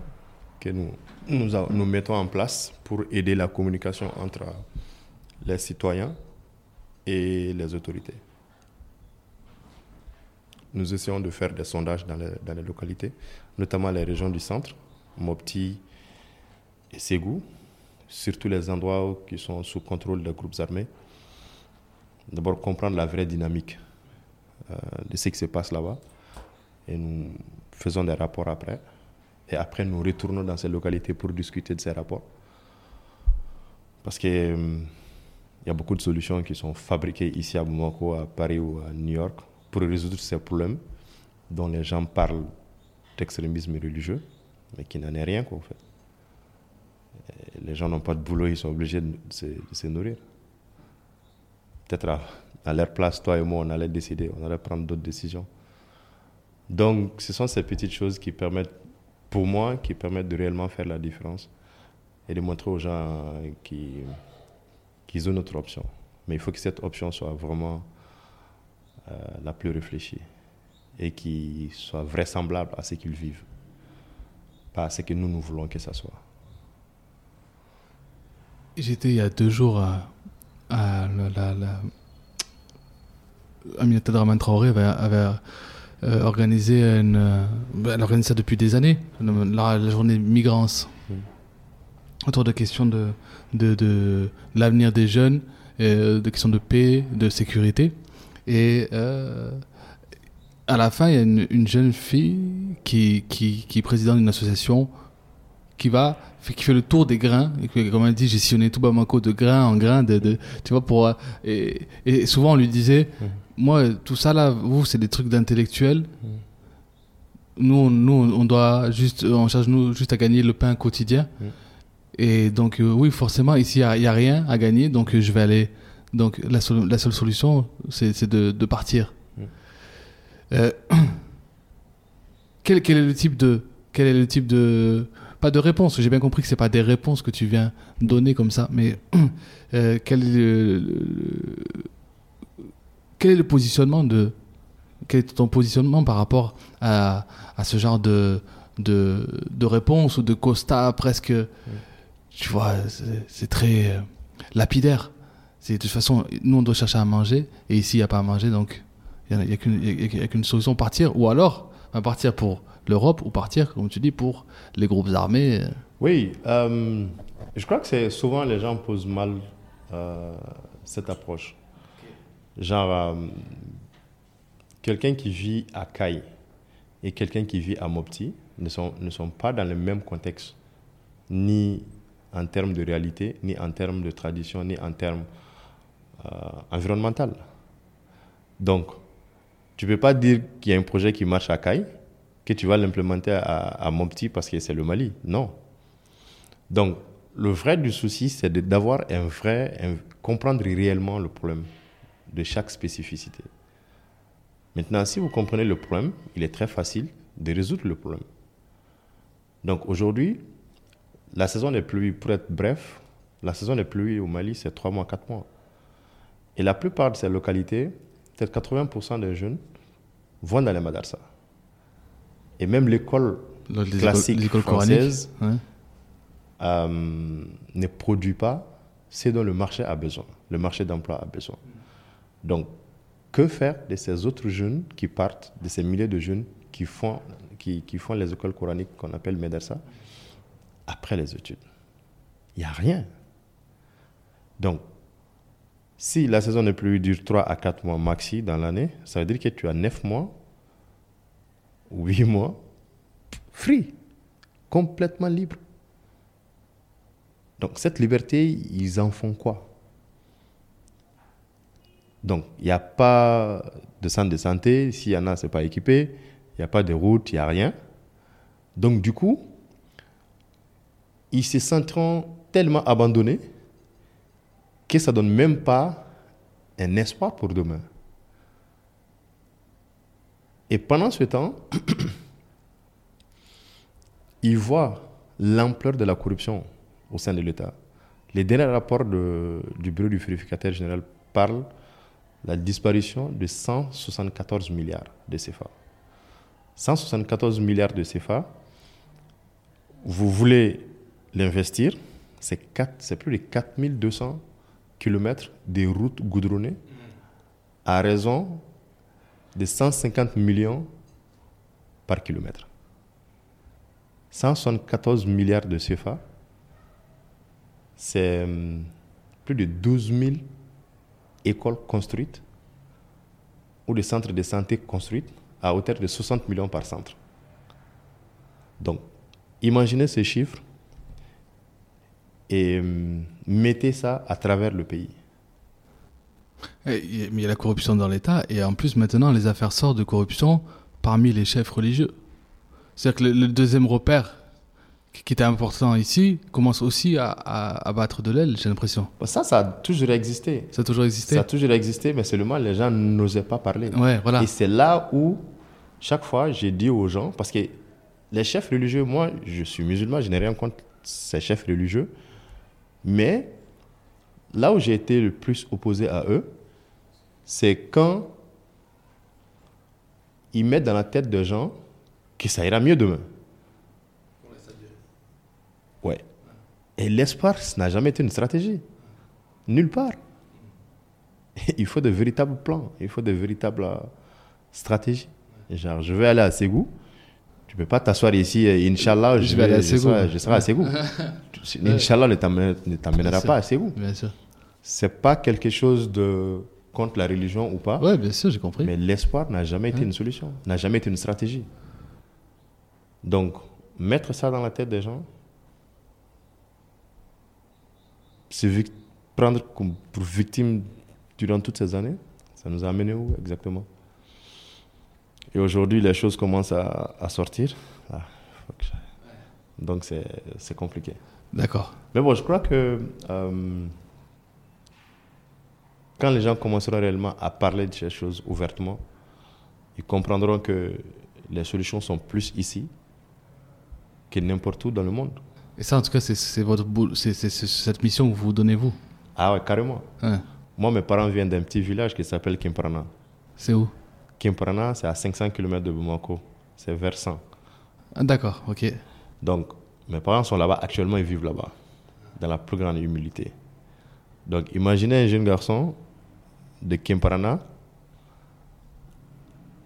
que nous, nous, mettons en place pour aider la communication entre les citoyens et les autorités. Nous essayons de faire des sondages dans les, dans les localités, notamment les régions du centre, Mopti et Ségou, surtout les endroits qui sont sous contrôle des groupes armés. D'abord comprendre la vraie dynamique de ce qui se passe là-bas et nous faisons des rapports après. Et après, nous retournons dans ces localités pour discuter de ces rapports. Parce qu'il y a beaucoup de solutions qui sont fabriquées ici à Bamako, à Paris ou à New York pour résoudre ces problèmes dont les gens parlent d'extrémisme religieux, mais qui n'en est rien, quoi, en fait. Les gens n'ont pas de boulot, ils sont obligés de se, de se nourrir. Peut-être à, à leur place, toi et moi, on allait décider, on allait prendre d'autres décisions. Donc, ce sont ces petites choses qui permettent, pour moi, qui permettent de réellement faire la différence et de montrer aux gens qui, qu'ils ont notre option. Mais il faut que cette option soit vraiment euh, la plus réfléchie et qui soit vraisemblable à ce qu'ils vivent, pas à ce que nous, nous voulons que ça soit. J'étais il y a deux jours à, la- Aminata Draman Traoré avait, avait, euh, organisé une. euh, ben, elle organise ça depuis des années, la, la journée migrance, Mm. autour de questions de, de, de l'avenir des jeunes, euh, de questions de paix, de sécurité. Et à la fin, il y a une, une jeune fille qui, qui, qui est présidente d'une association qui va fait- qui fait le tour des grains et comme elle dit j'ai sillonné tout Bamako de grain en grain de, de- tu vois pour et, et souvent on lui disait Mhm. Moi tout ça là vous c'est des trucs d'intellectuels. Nous on- nous on doit juste on cherche nous juste à gagner le pain quotidien. Et donc euh, oui forcément ici il y a, rien à gagner. Donc je vais aller donc la, sol- la seule solution c'est de, partir. Euh, quel, est le type de quel est le type de pas de réponse. J'ai bien compris que c'est pas des réponses que tu viens donner comme ça mais euh, quel est le- quel est le positionnement de quel est ton positionnement par rapport à, à ce genre de de, de réponse ou de constat presque tu vois c'est très euh, lapidaire c'est de toute façon nous on doit chercher à manger et ici il n'y a pas à manger donc il n'y a, qu'une solution partir ou alors à partir pour l'Europe ou partir comme tu dis pour les groupes armés. Oui, euh, je crois que c'est souvent les gens posent mal euh, cette approche. Genre, euh, quelqu'un qui vit à Caille et quelqu'un qui vit à Mopti ne sont, ne sont pas dans le même contexte, ni en termes de réalité, ni en termes de tradition, ni en termes euh, environnemental. Donc, tu ne peux pas dire qu'il y a un projet qui marche à Caille, que tu vas l'implémenter à, Mopti parce que c'est le Mali. Non. Donc, le vrai du souci, c'est d'avoir un vrai, comprendre réellement le problème de chaque spécificité. Maintenant, si vous comprenez le problème, il est très facile de résoudre le problème. Donc aujourd'hui, la saison des pluies, pour être bref, la saison des pluies au Mali, c'est 3 mois, 4 mois. Et la plupart de ces localités, peut-être 80% des jeunes vont dans les madrasas. Et même l'école classique écoles française. Ouais. euh, ne produit pas ce dont le marché a besoin, le marché d'emploi a besoin. Donc, que faire de ces autres jeunes qui partent, de ces milliers de jeunes qui font, les écoles coraniques qu'on appelle Médersa, après les études? Il n'y a rien. Donc, si la saison de pluie dure 3 à 4 mois maxi dans l'année, ça veut dire que tu as 9 mois, 8 mois, free, complètement libre. Donc cette liberté, ils en font quoi? Donc il n'y a pas de centre de santé, s'il y en a, ce n'est pas équipé, il n'y a pas de route, il n'y a rien. Donc du coup, ils se sentiront tellement abandonnés que ça ne donne même pas un espoir pour demain. Et pendant ce temps, ils voient l'ampleur de la corruption au sein de l'État. Les derniers rapports du bureau du vérificateur général parlent la disparition de 174 milliards de CFA. 174 milliards de CFA, vous voulez l'investir, c'est plus de 4200 kilomètres de routes goudronnées à raison de 150 millions par kilomètre. 174 milliards de CFA, c'est hum, plus de 12 000 écoles construites ou des centres de santé construits à hauteur de 60 millions par centre. Donc, imaginez ces chiffres et hum, mettez ça à travers le pays. Eh, Mais il y a la corruption dans l'État et en plus maintenant les affaires sortent de corruption parmi les chefs religieux. C'est-à-dire que le deuxième repère qui était important ici commence aussi à, à- à battre de l'aile, j'ai l'impression. Bon, Ça, ça a toujours existé. Ça a toujours existé Ça a toujours existé, mais seulement les gens n'osaient pas parler. Ouais, voilà. Et c'est là où, chaque fois, j'ai dit aux gens, parce que les chefs religieux, moi, je suis musulman, je n'ai rien contre ces chefs religieux, mais là où j'ai été le plus opposé à eux, c'est quand ils mettent dans la tête des gens que ça ira mieux demain. Ouais. Et l'espoir, ça n'a jamais été une stratégie. Nulle part. Il faut de véritables plans, il faut de véritables euh, stratégies. Genre, je vais aller à Ségou. Tu peux pas t'asseoir ici, Inch'Allah, je, vais aller à je serai, je serai à Ségou. Inch'Allah ne t'amène- ne t'amènera pas à Ségou. Bien sûr. C'est pas quelque chose de contre la religion ou pas, Ouais, bien sûr, j'ai compris. mais l'espoir n'a jamais été une solution, n'a jamais été une stratégie. Donc, mettre ça dans la tête des gens, se prendre comme pour victime durant toutes ces années, ça nous a amené où exactement? Et aujourd'hui, les choses commencent à, à sortir. Ah. Donc, c'est c'est compliqué. D'accord. Mais bon, je crois que euh, quand les gens commenceront réellement à parler de ces choses ouvertement, ils comprendront que les solutions sont plus ici que n'importe où dans le monde. Et ça, en tout cas, c'est- votre boulot, c'est cette mission que vous donnez vous. Ah ouais, carrément. Hein. Moi, mes parents viennent d'un petit village qui s'appelle Kimprana. C'est où? Kimprana, c'est à 500 km de Bamako. C'est versant. Ah, D'accord, ok. Donc, mes parents sont là-bas, actuellement, ils vivent là-bas, dans la plus grande humilité. Donc, imaginez un jeune garçon de Kimparana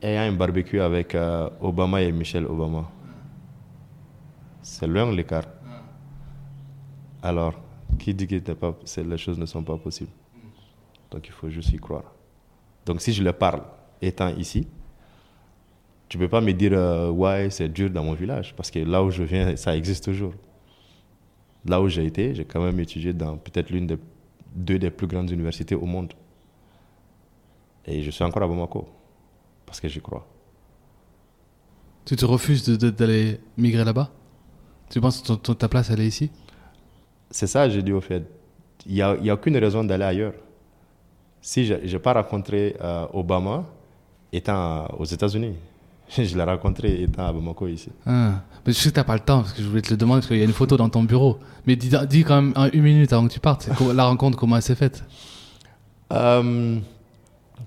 ayant un barbecue avec euh, Obama et Michelle Obama. C'est loin l'écart. Alors, qui dit que les choses ne sont pas possibles. Donc, il faut juste y croire. Donc, si je leur parle étant ici, tu peux pas me dire euh, ouais c'est dur dans mon village parce que là où je viens ça existe toujours. Là où j'ai été j'ai quand même étudié dans peut-être l'une des deux des plus grandes universités au monde. Et je suis encore à Bamako parce que j'y crois. Tu te refuses d'aller migrer là-bas? Tu penses que ta place, elle est ici? C'est ça j'ai dit au fait il n'y a, il y a aucune raison d'aller ailleurs si je n'ai pas rencontré euh, Obama étant aux États-Unis je l'ai rencontré étant à Bamako ici Ah. Mais je sais que t'as pas le temps, parce que je voulais te le demander, parce qu'il y a une photo dans ton bureau. Mais dis, dis quand même un- une minute avant que tu partes, la rencontre, comment elle s'est faite? Euh,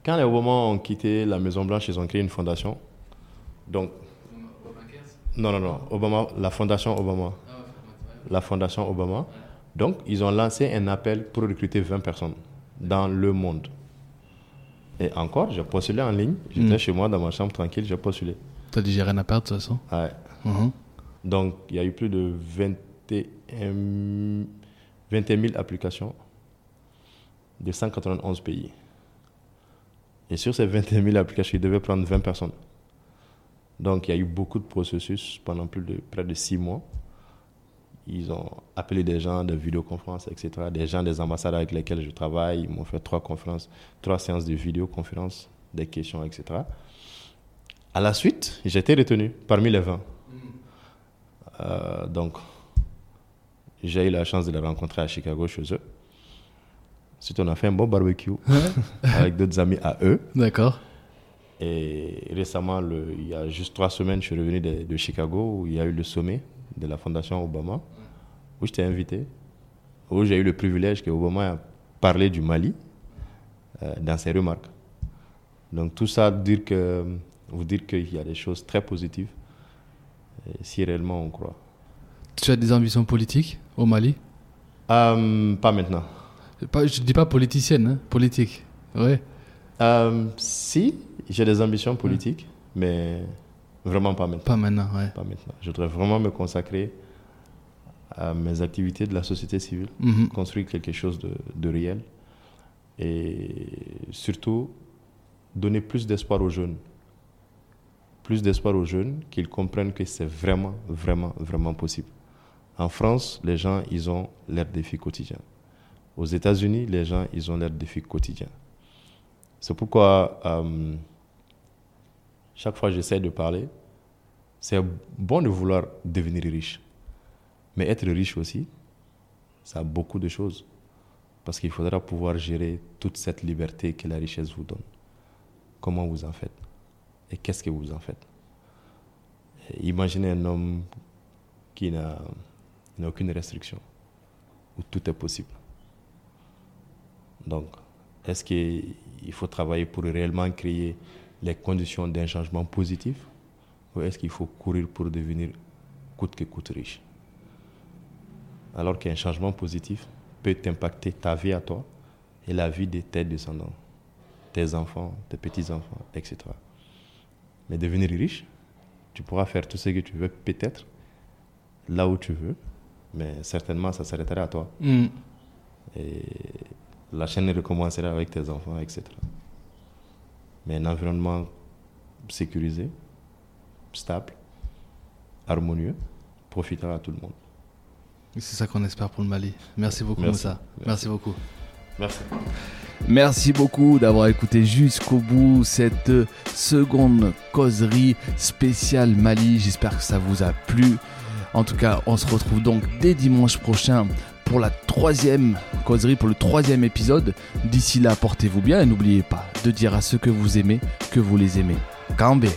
Quand les Obama ont quitté la Maison Blanche, ils ont créé une fondation. Donc, non, non, non, Obama, la fondation Obama. La fondation Obama. Donc, ils ont lancé un appel pour recruter 20 personnes dans le monde. Et encore, j'ai postulé en ligne. J'étais Mm. chez moi dans ma chambre tranquille, j'ai postulé. T'as dit j'ai rien à perdre de toute façon. Ouais. Mhm. Donc, il y a eu plus de 21, 21 000 applications de 191 pays. Et sur ces 21 000 applications, ils devaient prendre 20 personnes. Donc, il y a eu beaucoup de processus pendant plus de près de six mois. Ils ont appelé des gens de vidéoconférences, etc. Des gens des ambassades avec lesquels je travaille. Ils m'ont fait trois conférences, trois séances de vidéoconférence, des questions, etc. À la suite, j'ai été retenu parmi les 20. Euh, donc, j'ai eu la chance de les rencontrer à Chicago chez eux. Ensuite, on a fait un bon barbecue avec d'autres amis à eux. D'accord. Et récemment, le- il y a juste trois semaines, je suis revenu de, de Chicago où il y a eu le sommet de la Fondation Obama, où j'étais invité, où j'ai eu le privilège que Obama a parlé du Mali euh, dans ses remarques. Donc tout ça dire que, vous dire qu'il y a des choses très positives, euh, si réellement on croit. Tu as des ambitions politiques au Mali? Euh, pas maintenant. pas, Je dis pas politicienne, hein, politique. Ouais. Euh, si, j'ai des ambitions politiques, mais vraiment pas maintenant. Pas maintenant, ouais. pas maintenant. Je voudrais vraiment me consacrer à mes activités de la société civile, Mhm. construire quelque chose de, de réel et surtout donner plus d'espoir aux jeunes. Plus d'espoir aux jeunes, qu'ils comprennent que c'est vraiment, vraiment, vraiment possible. En France, les gens, ils ont leurs défis quotidiens. Aux États-Unis, les gens, ils ont leurs défis quotidiens. C'est pourquoi, euh, chaque fois que j'essaie de parler, c'est bon de vouloir devenir riche. Mais être riche aussi, ça a beaucoup de choses. Parce qu'il faudra pouvoir gérer toute cette liberté que la richesse vous donne. Comment vous en faites? Et qu'est-ce que vous en faites? Imaginez un homme qui n'a aucune restriction, où tout est possible. Donc, est-ce qu'il faut travailler pour réellement créer les conditions d'un changement positif ou est-ce qu'il faut courir pour devenir coûte que coûte riche? Alors qu'un changement positif peut impacter ta vie à toi et la vie de tes descendants, tes enfants, tes petits-enfants, etc. Mais devenir riche, tu pourras faire tout ce que tu veux, peut-être, là où tu veux, mais certainement ça s'arrêtera à toi. Mm. Et la chaîne recommencera avec tes enfants, etc. Mais un environnement sécurisé, stable, harmonieux, profitera à tout le monde. C'est ça qu'on espère pour le Mali. Merci beaucoup, Merci. Moussa. Merci, Merci. beaucoup. Merci. Merci beaucoup d'avoir écouté jusqu'au bout cette seconde causerie spéciale Mali. J'espère que ça vous a plu. En tout cas, on se retrouve donc dès dimanche prochain pour la troisième causerie, pour le troisième épisode. D'ici là, portez-vous bien et n'oubliez pas de dire à ceux que vous aimez que vous les aimez. Kambé